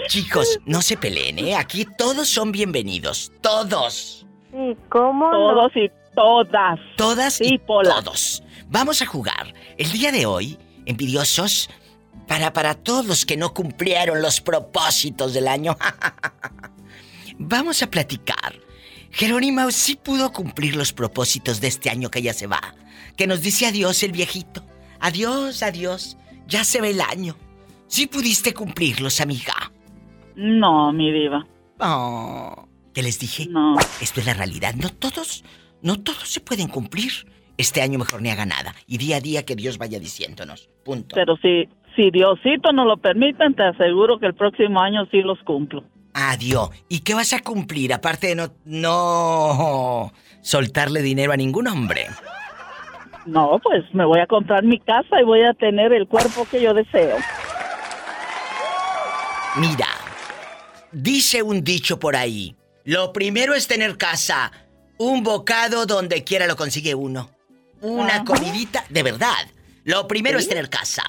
Speaker 2: Chicos, no se peleen, ¿eh? Aquí todos son bienvenidos. Todos.
Speaker 27: Sí, ¿cómo? no?
Speaker 24: Todos y todas.
Speaker 2: Todas y todos. Vamos a jugar. El día de hoy, envidiosos, para, para todos los que no cumplieron los propósitos del año, <laughs> vamos a platicar. Jerónimo sí pudo cumplir los propósitos de este año que ya se va. Que nos dice adiós el viejito. Adiós, adiós. Ya se va el año. Sí pudiste cumplirlos, amiga.
Speaker 24: No, mi diva.
Speaker 2: Oh, ¿Qué les dije?
Speaker 24: No.
Speaker 2: Esto es la realidad. No todos, no todos se pueden cumplir. Este año mejor ni haga nada. Y día a día que Dios vaya diciéndonos. Punto.
Speaker 24: Pero si, si Diosito nos lo permiten, te aseguro que el próximo año sí los cumplo.
Speaker 2: Adiós. ¿Y qué vas a cumplir aparte de no, no soltarle dinero a ningún hombre?
Speaker 24: No, pues me voy a comprar mi casa y voy a tener el cuerpo que yo deseo.
Speaker 2: Mira, dice un dicho por ahí. Lo primero es tener casa. Un bocado donde quiera lo consigue uno. Una comidita, de verdad. Lo primero
Speaker 24: Sí.
Speaker 2: es tener casa.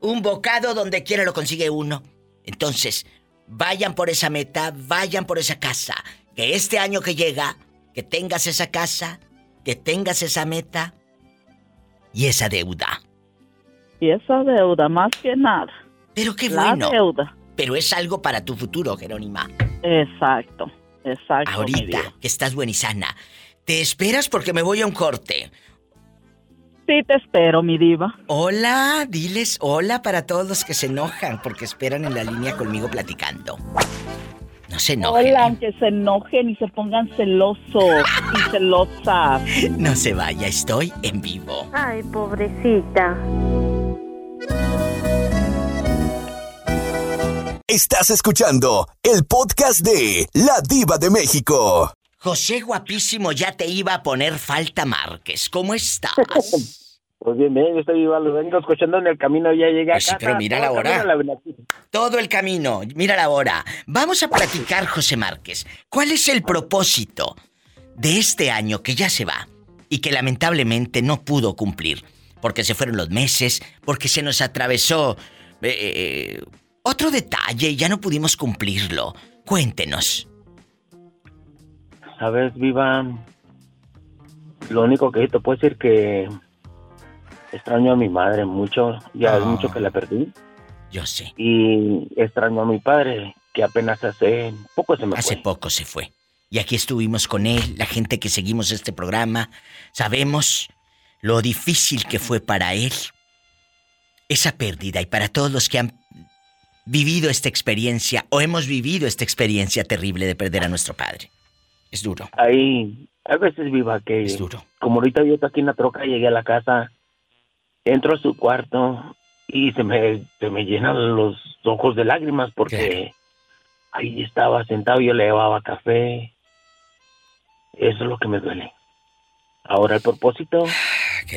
Speaker 2: Un bocado donde quiera lo consigue uno. Entonces, vayan por esa meta, vayan por esa casa. Que este año que llega, que tengas esa casa, que tengas esa meta y esa deuda.
Speaker 24: Y esa deuda, más que nada.
Speaker 2: Pero qué
Speaker 24: La
Speaker 2: bueno.
Speaker 24: deuda.
Speaker 2: Pero es algo para tu futuro, Jerónima.
Speaker 24: Exacto, exacto.
Speaker 2: Ahorita que estás buena y sana. ¿Te esperas porque me voy a un corte?
Speaker 24: Sí, te espero, mi diva.
Speaker 2: Hola, diles hola para todos los que se enojan porque esperan en la línea conmigo platicando. No se enojen.
Speaker 24: Hola, aunque se enojen y se pongan celosos y celosas. <laughs>
Speaker 2: No se vaya, estoy en vivo.
Speaker 27: Ay, pobrecita.
Speaker 1: Estás escuchando el podcast de La Diva de México.
Speaker 2: José guapísimo, ya te iba a poner falta Márquez. ¿Cómo estás? <laughs>
Speaker 29: Pues bien, bien, yo estoy viva, lo vengo escuchando en el camino, ya llegué
Speaker 2: Pues sí, pero mira la
Speaker 29: todo el
Speaker 2: hora. Todo el camino, mira la hora. Vamos a platicar, José Márquez. ¿Cuál es el propósito de este año que ya se va y que lamentablemente no pudo cumplir? Porque se fueron los meses, porque se nos atravesó eh, otro detalle y ya no pudimos cumplirlo. Cuéntenos.
Speaker 29: Sabes, viva, lo único que te puedo decir que extraño a mi madre mucho, ya es
Speaker 2: Ah.
Speaker 29: mucho que la perdí.
Speaker 2: Yo sé.
Speaker 29: Y extraño a mi padre, que apenas hace poco se me
Speaker 2: Hace
Speaker 29: fue.
Speaker 2: poco se fue. Y aquí estuvimos con él, la gente que seguimos este programa, sabemos lo difícil que fue para él esa pérdida y para todos los que han vivido esta experiencia o hemos vivido esta experiencia terrible de perder a nuestro padre. Es duro.
Speaker 29: Hay, hay veces viva que, como ahorita yo estoy aquí en la troca, llegué a la casa, entro a su cuarto y se me, se me llenan los ojos de lágrimas porque ahí estaba sentado, yo le llevaba café. Eso es lo que me duele. Ahora el propósito,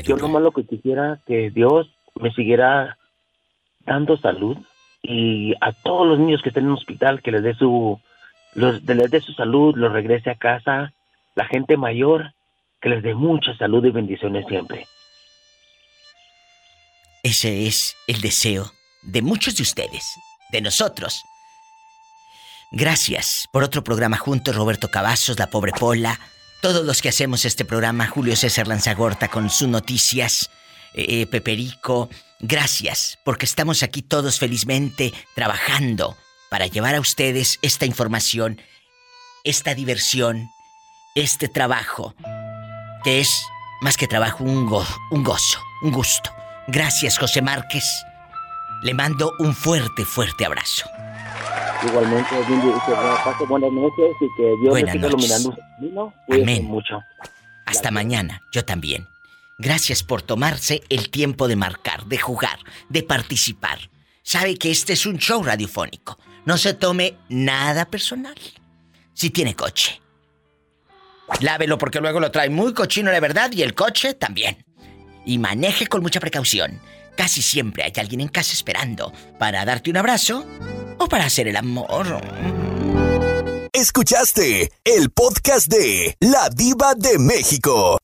Speaker 29: yo nomás lo que quisiera que Dios me siguiera dando salud y a todos los niños que estén en el hospital que les dé su los, de- su salud, los regrese a casa, la gente mayor que les dé mucha salud y bendiciones siempre.
Speaker 2: Ese es el deseo de muchos de ustedes, de nosotros. Gracias por otro programa juntos, Roberto Cavazos, la pobre Pola, todos los que hacemos este programa, Julio César Lanzagorta con sus noticias, eh, eh, Peperico. Gracias, porque estamos aquí todos felizmente trabajando para llevar a ustedes esta información, esta diversión, este trabajo, que es más que trabajo, un, go- un gozo, un gusto. Gracias, José Márquez. Le mando un fuerte, fuerte abrazo.
Speaker 29: Igualmente, buenas noches y que Dios
Speaker 2: Buenas
Speaker 29: siga iluminando su camino. Cuídense
Speaker 2: Amén.
Speaker 29: mucho.
Speaker 2: Hasta mañana, yo también. Gracias por tomarse el tiempo de marcar, de jugar, de participar. Sabe que este es un show radiofónico. No se tome nada personal. Si tiene coche. Lávelo porque luego lo trae muy cochino, la verdad, y el coche también. Y maneje con mucha precaución. Casi siempre hay alguien en casa esperando para darte un abrazo o para hacer el amor.
Speaker 1: Escuchaste el podcast de La Diva de México.